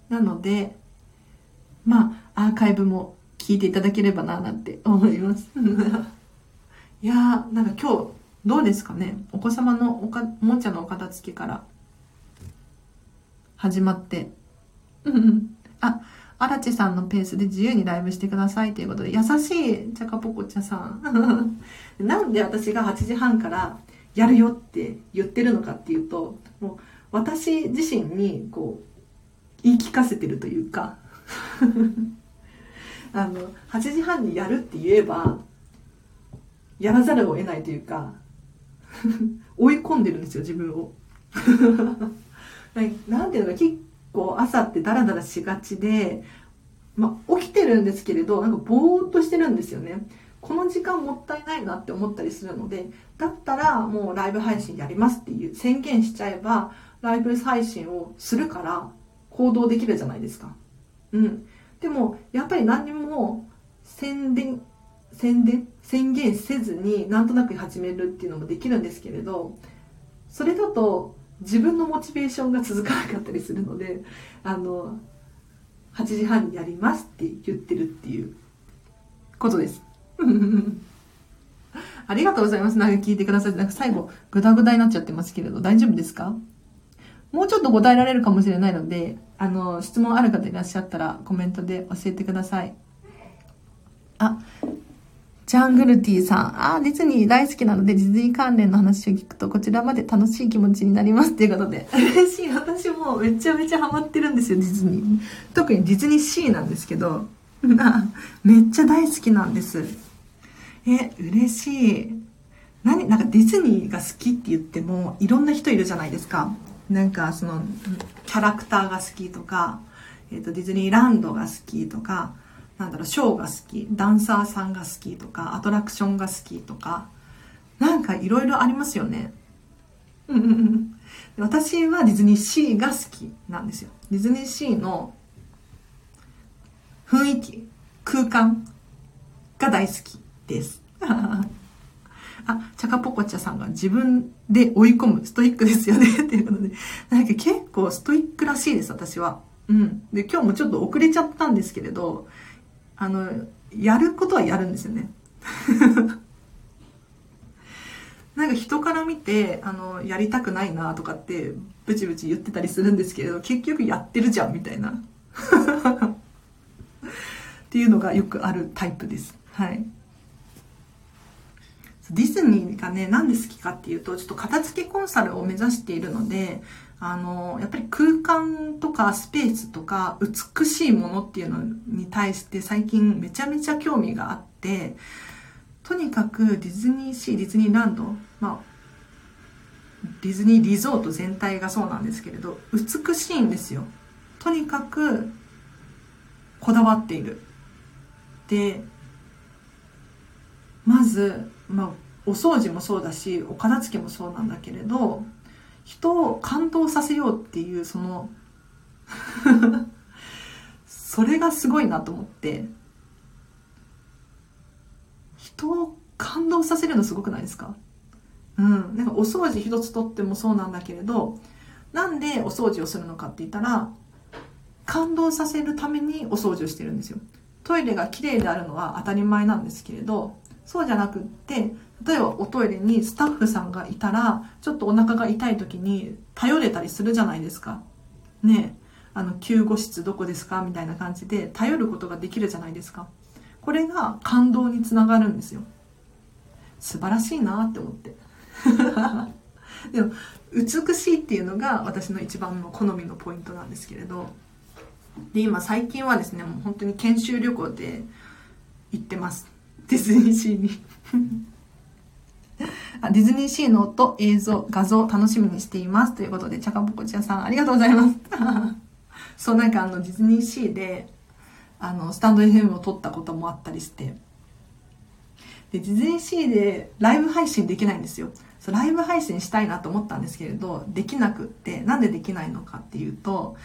なので、まあ、アーカイブも聞いていただければな、なんて思います。いやー、なんか今日、どうですかねお子様のおかおもちゃのお片付けから始まって。うんあ、荒地さんのペースで自由にライブしてくださいということで、優しいチャカポコチャさん。なんで私が8時半からやるよって言ってるのかっていうと、もう私自身にこう、言い聞かせてるというか あの、8時半にやるって言えば、やらざるを得ないというか、追い込んでるんですよ、自分を。なんていうのか、結構朝ってダラダラしがちで、まあ、起きてるんですけれど、なんかぼーっとしてるんですよね。この時間もったいないなって思ったりするので、だったらもうライブ配信やりますっていう宣言しちゃえば、ライブ配信をするから行動できるじゃないですか。うん。でも、やっぱり何にも宣伝宣伝？宣言せずになんとなく始めるっていうのもできるんですけれどそれだと自分のモチベーションが続かなかったりするのであの8時半にやりますって言ってるっていうことです ありがとうございます。なんか聞いてくださって、なんか最後、ぐだぐだになっちゃってますけれど、大丈夫ですか？もうちょっと答えられるかもしれないので、あの、質問ある方いらっしゃったらコメントで教えてください。あ、ジャングルティさん。あ、ディズニー大好きなので、ディズニー関連の話を聞くと、こちらまで楽しい気持ちになります。ということで。嬉しい。私もめちゃめちゃハマってるんですよ、ディズニー。特にディズニーシーなんですけど、めっちゃ大好きなんです。え、嬉しい。何なんかディズニーが好きって言っても、いろんな人いるじゃないですか。なんか、その、キャラクターが好きとか、えっ、ー、と、ディズニーランドが好きとか、なんだろう、ショーが好き、ダンサーさんが好きとか、アトラクションが好きとか、なんかいろいろありますよね。私はディズニーシーが好きなんですよ。ディズニーシーの雰囲気、空間が大好きです。あ、チャカポコチャさんが自分で追い込むストイックですよね っていうことで、なんか結構ストイックらしいです、私は。うん。で、今日もちょっと遅れちゃったんですけれど、あの、やることはやるんですよね。なんか人から見て、あの、やりたくないなとかって、ブチブチ言ってたりするんですけれど、結局やってるじゃん、みたいな。っていうのがよくあるタイプです。はい。ディズニーがね、なんで好きかっていうと、ちょっと片付けコンサルを目指しているので、あの、やっぱり空間とかスペースとか美しいものっていうのに対して最近めちゃめちゃ興味があって、とにかくディズニーシー、ディズニーランド、まあ、ディズニーリゾート全体がそうなんですけれど、美しいんですよ。とにかくこだわっている。で、まず、まあ、お掃除もそうだし、お片付けもそうなんだけれど、人を感動させようっていうその それがすごいなと思って人を感動させるのすごくないですか？うん。なんかお掃除一つとってもそうなんだけれどなんでお掃除をするのかって言ったら感動させるためにお掃除をしてるんですよ。トイレが綺麗であるのは当たり前なんですけれどそうじゃなくって例えばおトイレにスタッフさんがいたらちょっとお腹が痛い時に頼れたりするじゃないですか。ねあの救護室どこですか？みたいな感じで頼ることができるじゃないですか。これが感動につながるんですよ。素晴らしいなって思って。でも美しいっていうのが私の一番の好みのポイントなんですけれど。で今最近はですねもう本当に研修旅行で行ってます。ディズニーシーに あディズニーシーの音、映像、画像楽しみにしています。ということで、チャカポコチアさんありがとうございます。そう、なんかあのディズニーシーで、あの、スタンド FM を撮ったこともあったりして、で、ディズニーシーでライブ配信できないんですよ。そうライブ配信したいなと思ったんですけれどできなくってなんでできないのかっていうと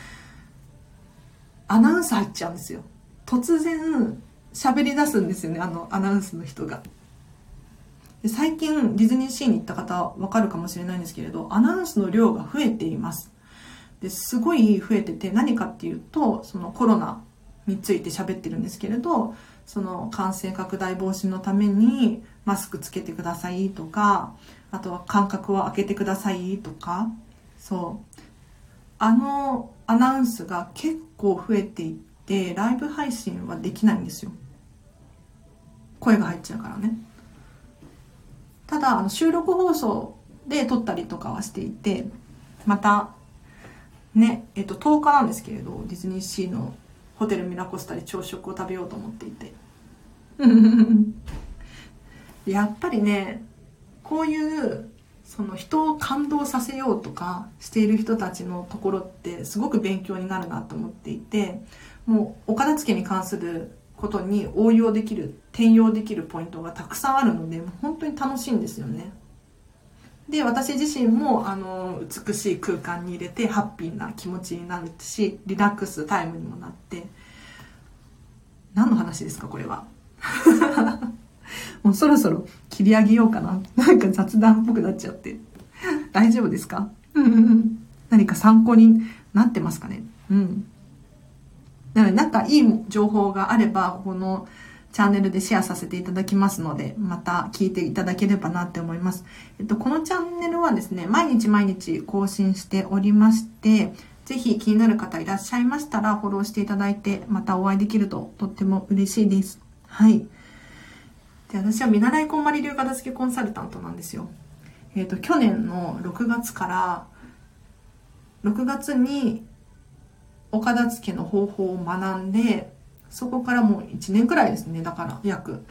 アナウンス入っちゃうんですよ突然喋り出すんですよねあのアナウンスの人が。で最近ディズニーシーに行った方わかるかもしれないんですけれどアナウンスの量が増えています。ですごい増えてて何かっていうとそのコロナについて喋ってるんですけれどその感染拡大防止のためにマスクつけてくださいとかあとは間隔を空けてくださいとかそう。あのアナウンスが結構増えていってライブ配信はできないんですよ。声が入っちゃうからね。ただあの収録放送で撮ったりとかはしていてまたねえっと10日なんですけれどディズニーシーのホテルミラコスタで朝食を食べようと思っていて。やっぱりねこういうその人を感動させようとかしている人たちのところってすごく勉強になるなと思っていてもうお片付けに関することに応用できる転用できるポイントがたくさんあるので本当に楽しいんですよね。で私自身もあの美しい空間に入れてハッピーな気持ちになるしリラックスタイムにもなって。何の話ですかこれは。もうそろそろ切り上げようかな。なんか雑談っぽくなっちゃって。大丈夫ですか？何か参考になってますかね？うん。なのでなんかいい情報があればこのチャンネルでシェアさせていただきますので、また聞いていただければなって思います。えっと、このチャンネルはですね、毎日毎日更新しておりまして、ぜひ気になる方いらっしゃいましたらフォローしていただいて、またお会いできるととっても嬉しいです。はい。で、私は見習いこんまり流片付けコンサルタントなんですよ。えっ、と、去年の6月から、6月にお片付けの方法を学んで、そこからもう1年くらいですね。だから約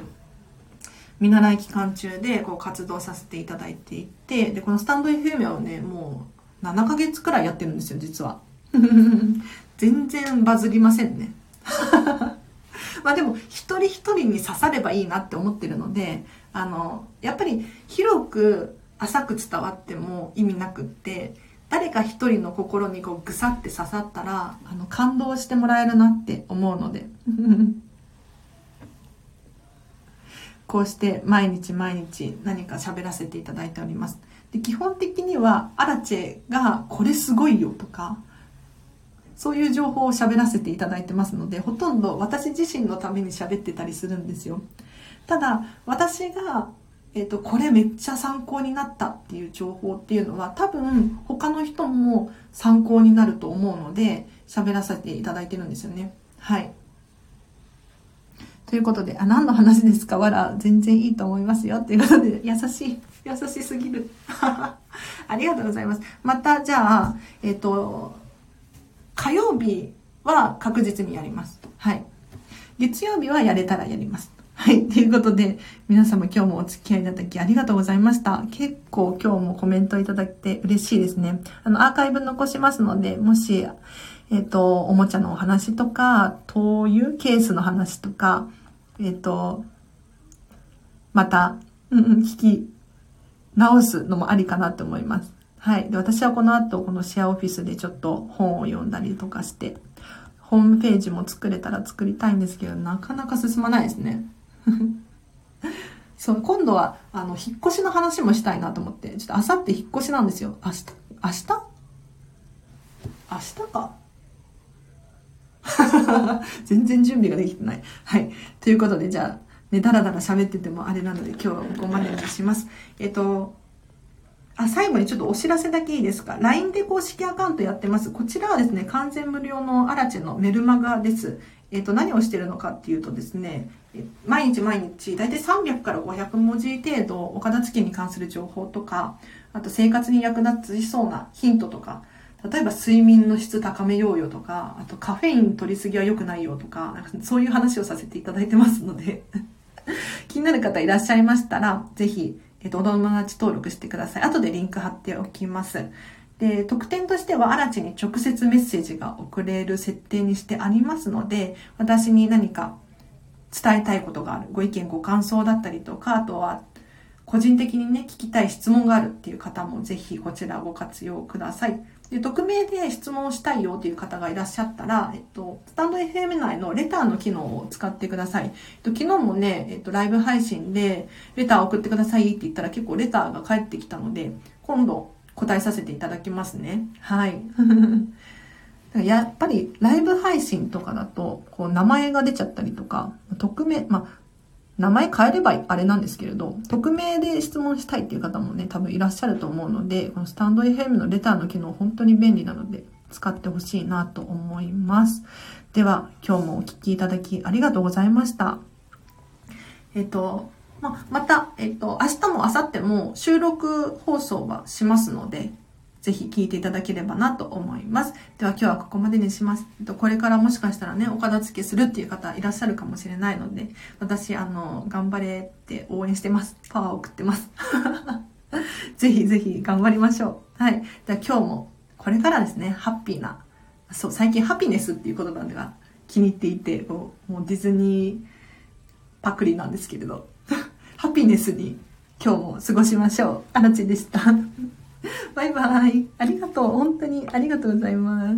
見習い期間中でこう活動させていただいていてでこのスタンド FM をねもう7ヶ月くらいやってるんですよ実は。全然バズりませんね。まあでも一人一人に刺さればいいなって思ってるのであのやっぱり広く浅く伝わっても意味なくって誰か一人の心にこうぐさって刺さったらあの感動してもらえるなって思うので。こうして毎日毎日何か喋らせていただいております。で基本的にはアラチェがこれすごいよとかそういう情報を喋らせていただいてますのでほとんど私自身のために喋ってたりするんですよ。ただ私がえーと、これめっちゃ参考になったっていう情報っていうのは多分他の人も参考になると思うので喋らせていただいてるんですよね。はい。ということで、あ、何の話ですか？わら、全然いいと思いますよ。ということで、優しい。優しすぎる。ありがとうございます。また、じゃあ、えっ、ー、と、火曜日は確実にやります。はい。月曜日はやれたらやります。はい。ということで、皆様今日もお付き合いいただきありがとうございました。結構今日もコメントいただいて嬉しいですね。あの、アーカイブ残しますので、もし、えっ、ー、と、おもちゃのお話とか、灯油ケースの話とか、えっ、ー、と、また、うんうん、聞き直すのもありかなと思います。はい。で、私はこの後、このシェアオフィスでちょっと本を読んだりとかして、ホームページも作れたら作りたいんですけど、なかなか進まないですね。そう、今度は、あの、引っ越しの話もしたいなと思って、ちょっとあさって引っ越しなんですよ。明日明日？明日か？全然準備ができてない。はい。ということで、じゃあ、ね、だらだら喋っててもあれなので、今日はここまでにします。えっと、あ、最後にちょっとお知らせだけいいですか ?LINE で公式アカウントやってます。こちらはですね、完全無料のアラチェのメルマガです。えっと、何をしてるのかっていうとですね、毎日毎日大体300から500文字程度お片付けに関する情報とかあと生活に役立ちそうなヒントとか例えば睡眠の質高めようよとかあとカフェイン取りすぎは良くないよとかなんかそういう話をさせていただいてますので 気になる方いらっしゃいましたらぜひ、えっと、お友達登録してください。後でリンク貼っておきます。で特典としてはアラチに直接メッセージが送れる設定にしてありますので私に何か伝えたいことがあるご意見ご感想だったりとかあとは個人的にね、聞きたい質問があるっていう方もぜひこちらご活用ください。で、匿名で質問したいよっていう方がいらっしゃったら、えっと、スタンド FM 内のレターの機能を使ってください。えっと、昨日もね、えっと、ライブ配信で、レター送ってくださいって言ったら結構レターが返ってきたので、今度答えさせていただきますね。はい。やっぱりライブ配信とかだと、こう名前が出ちゃったりとか、匿名、まあ、名前変えればあれなんですけれど、匿名で質問したいっていう方もね、多分いらっしゃると思うので、このスタンド FM のレターの機能本当に便利なので、使ってほしいなと思います。では、今日もお聴きいただきありがとうございました。えっ、と、ま、また、えっ、と、明日も明後日も収録放送はしますので、ぜひ聞いていただければなと思います。では今日はここまでにします。これからもしかしたらね、お片付けするっていう方いらっしゃるかもしれないので、私、あの、頑張れって応援してます。パワーを送ってます。ぜひぜひ頑張りましょう。はい。では今日も、これからですね、ハッピーな、そう、最近ハピネスっていう言葉が気に入っていて、もうディズニーパクリなんですけれど、ハピネスに今日も過ごしましょう。あらちでした。バイバイ。ありがとう。本当にありがとうございます。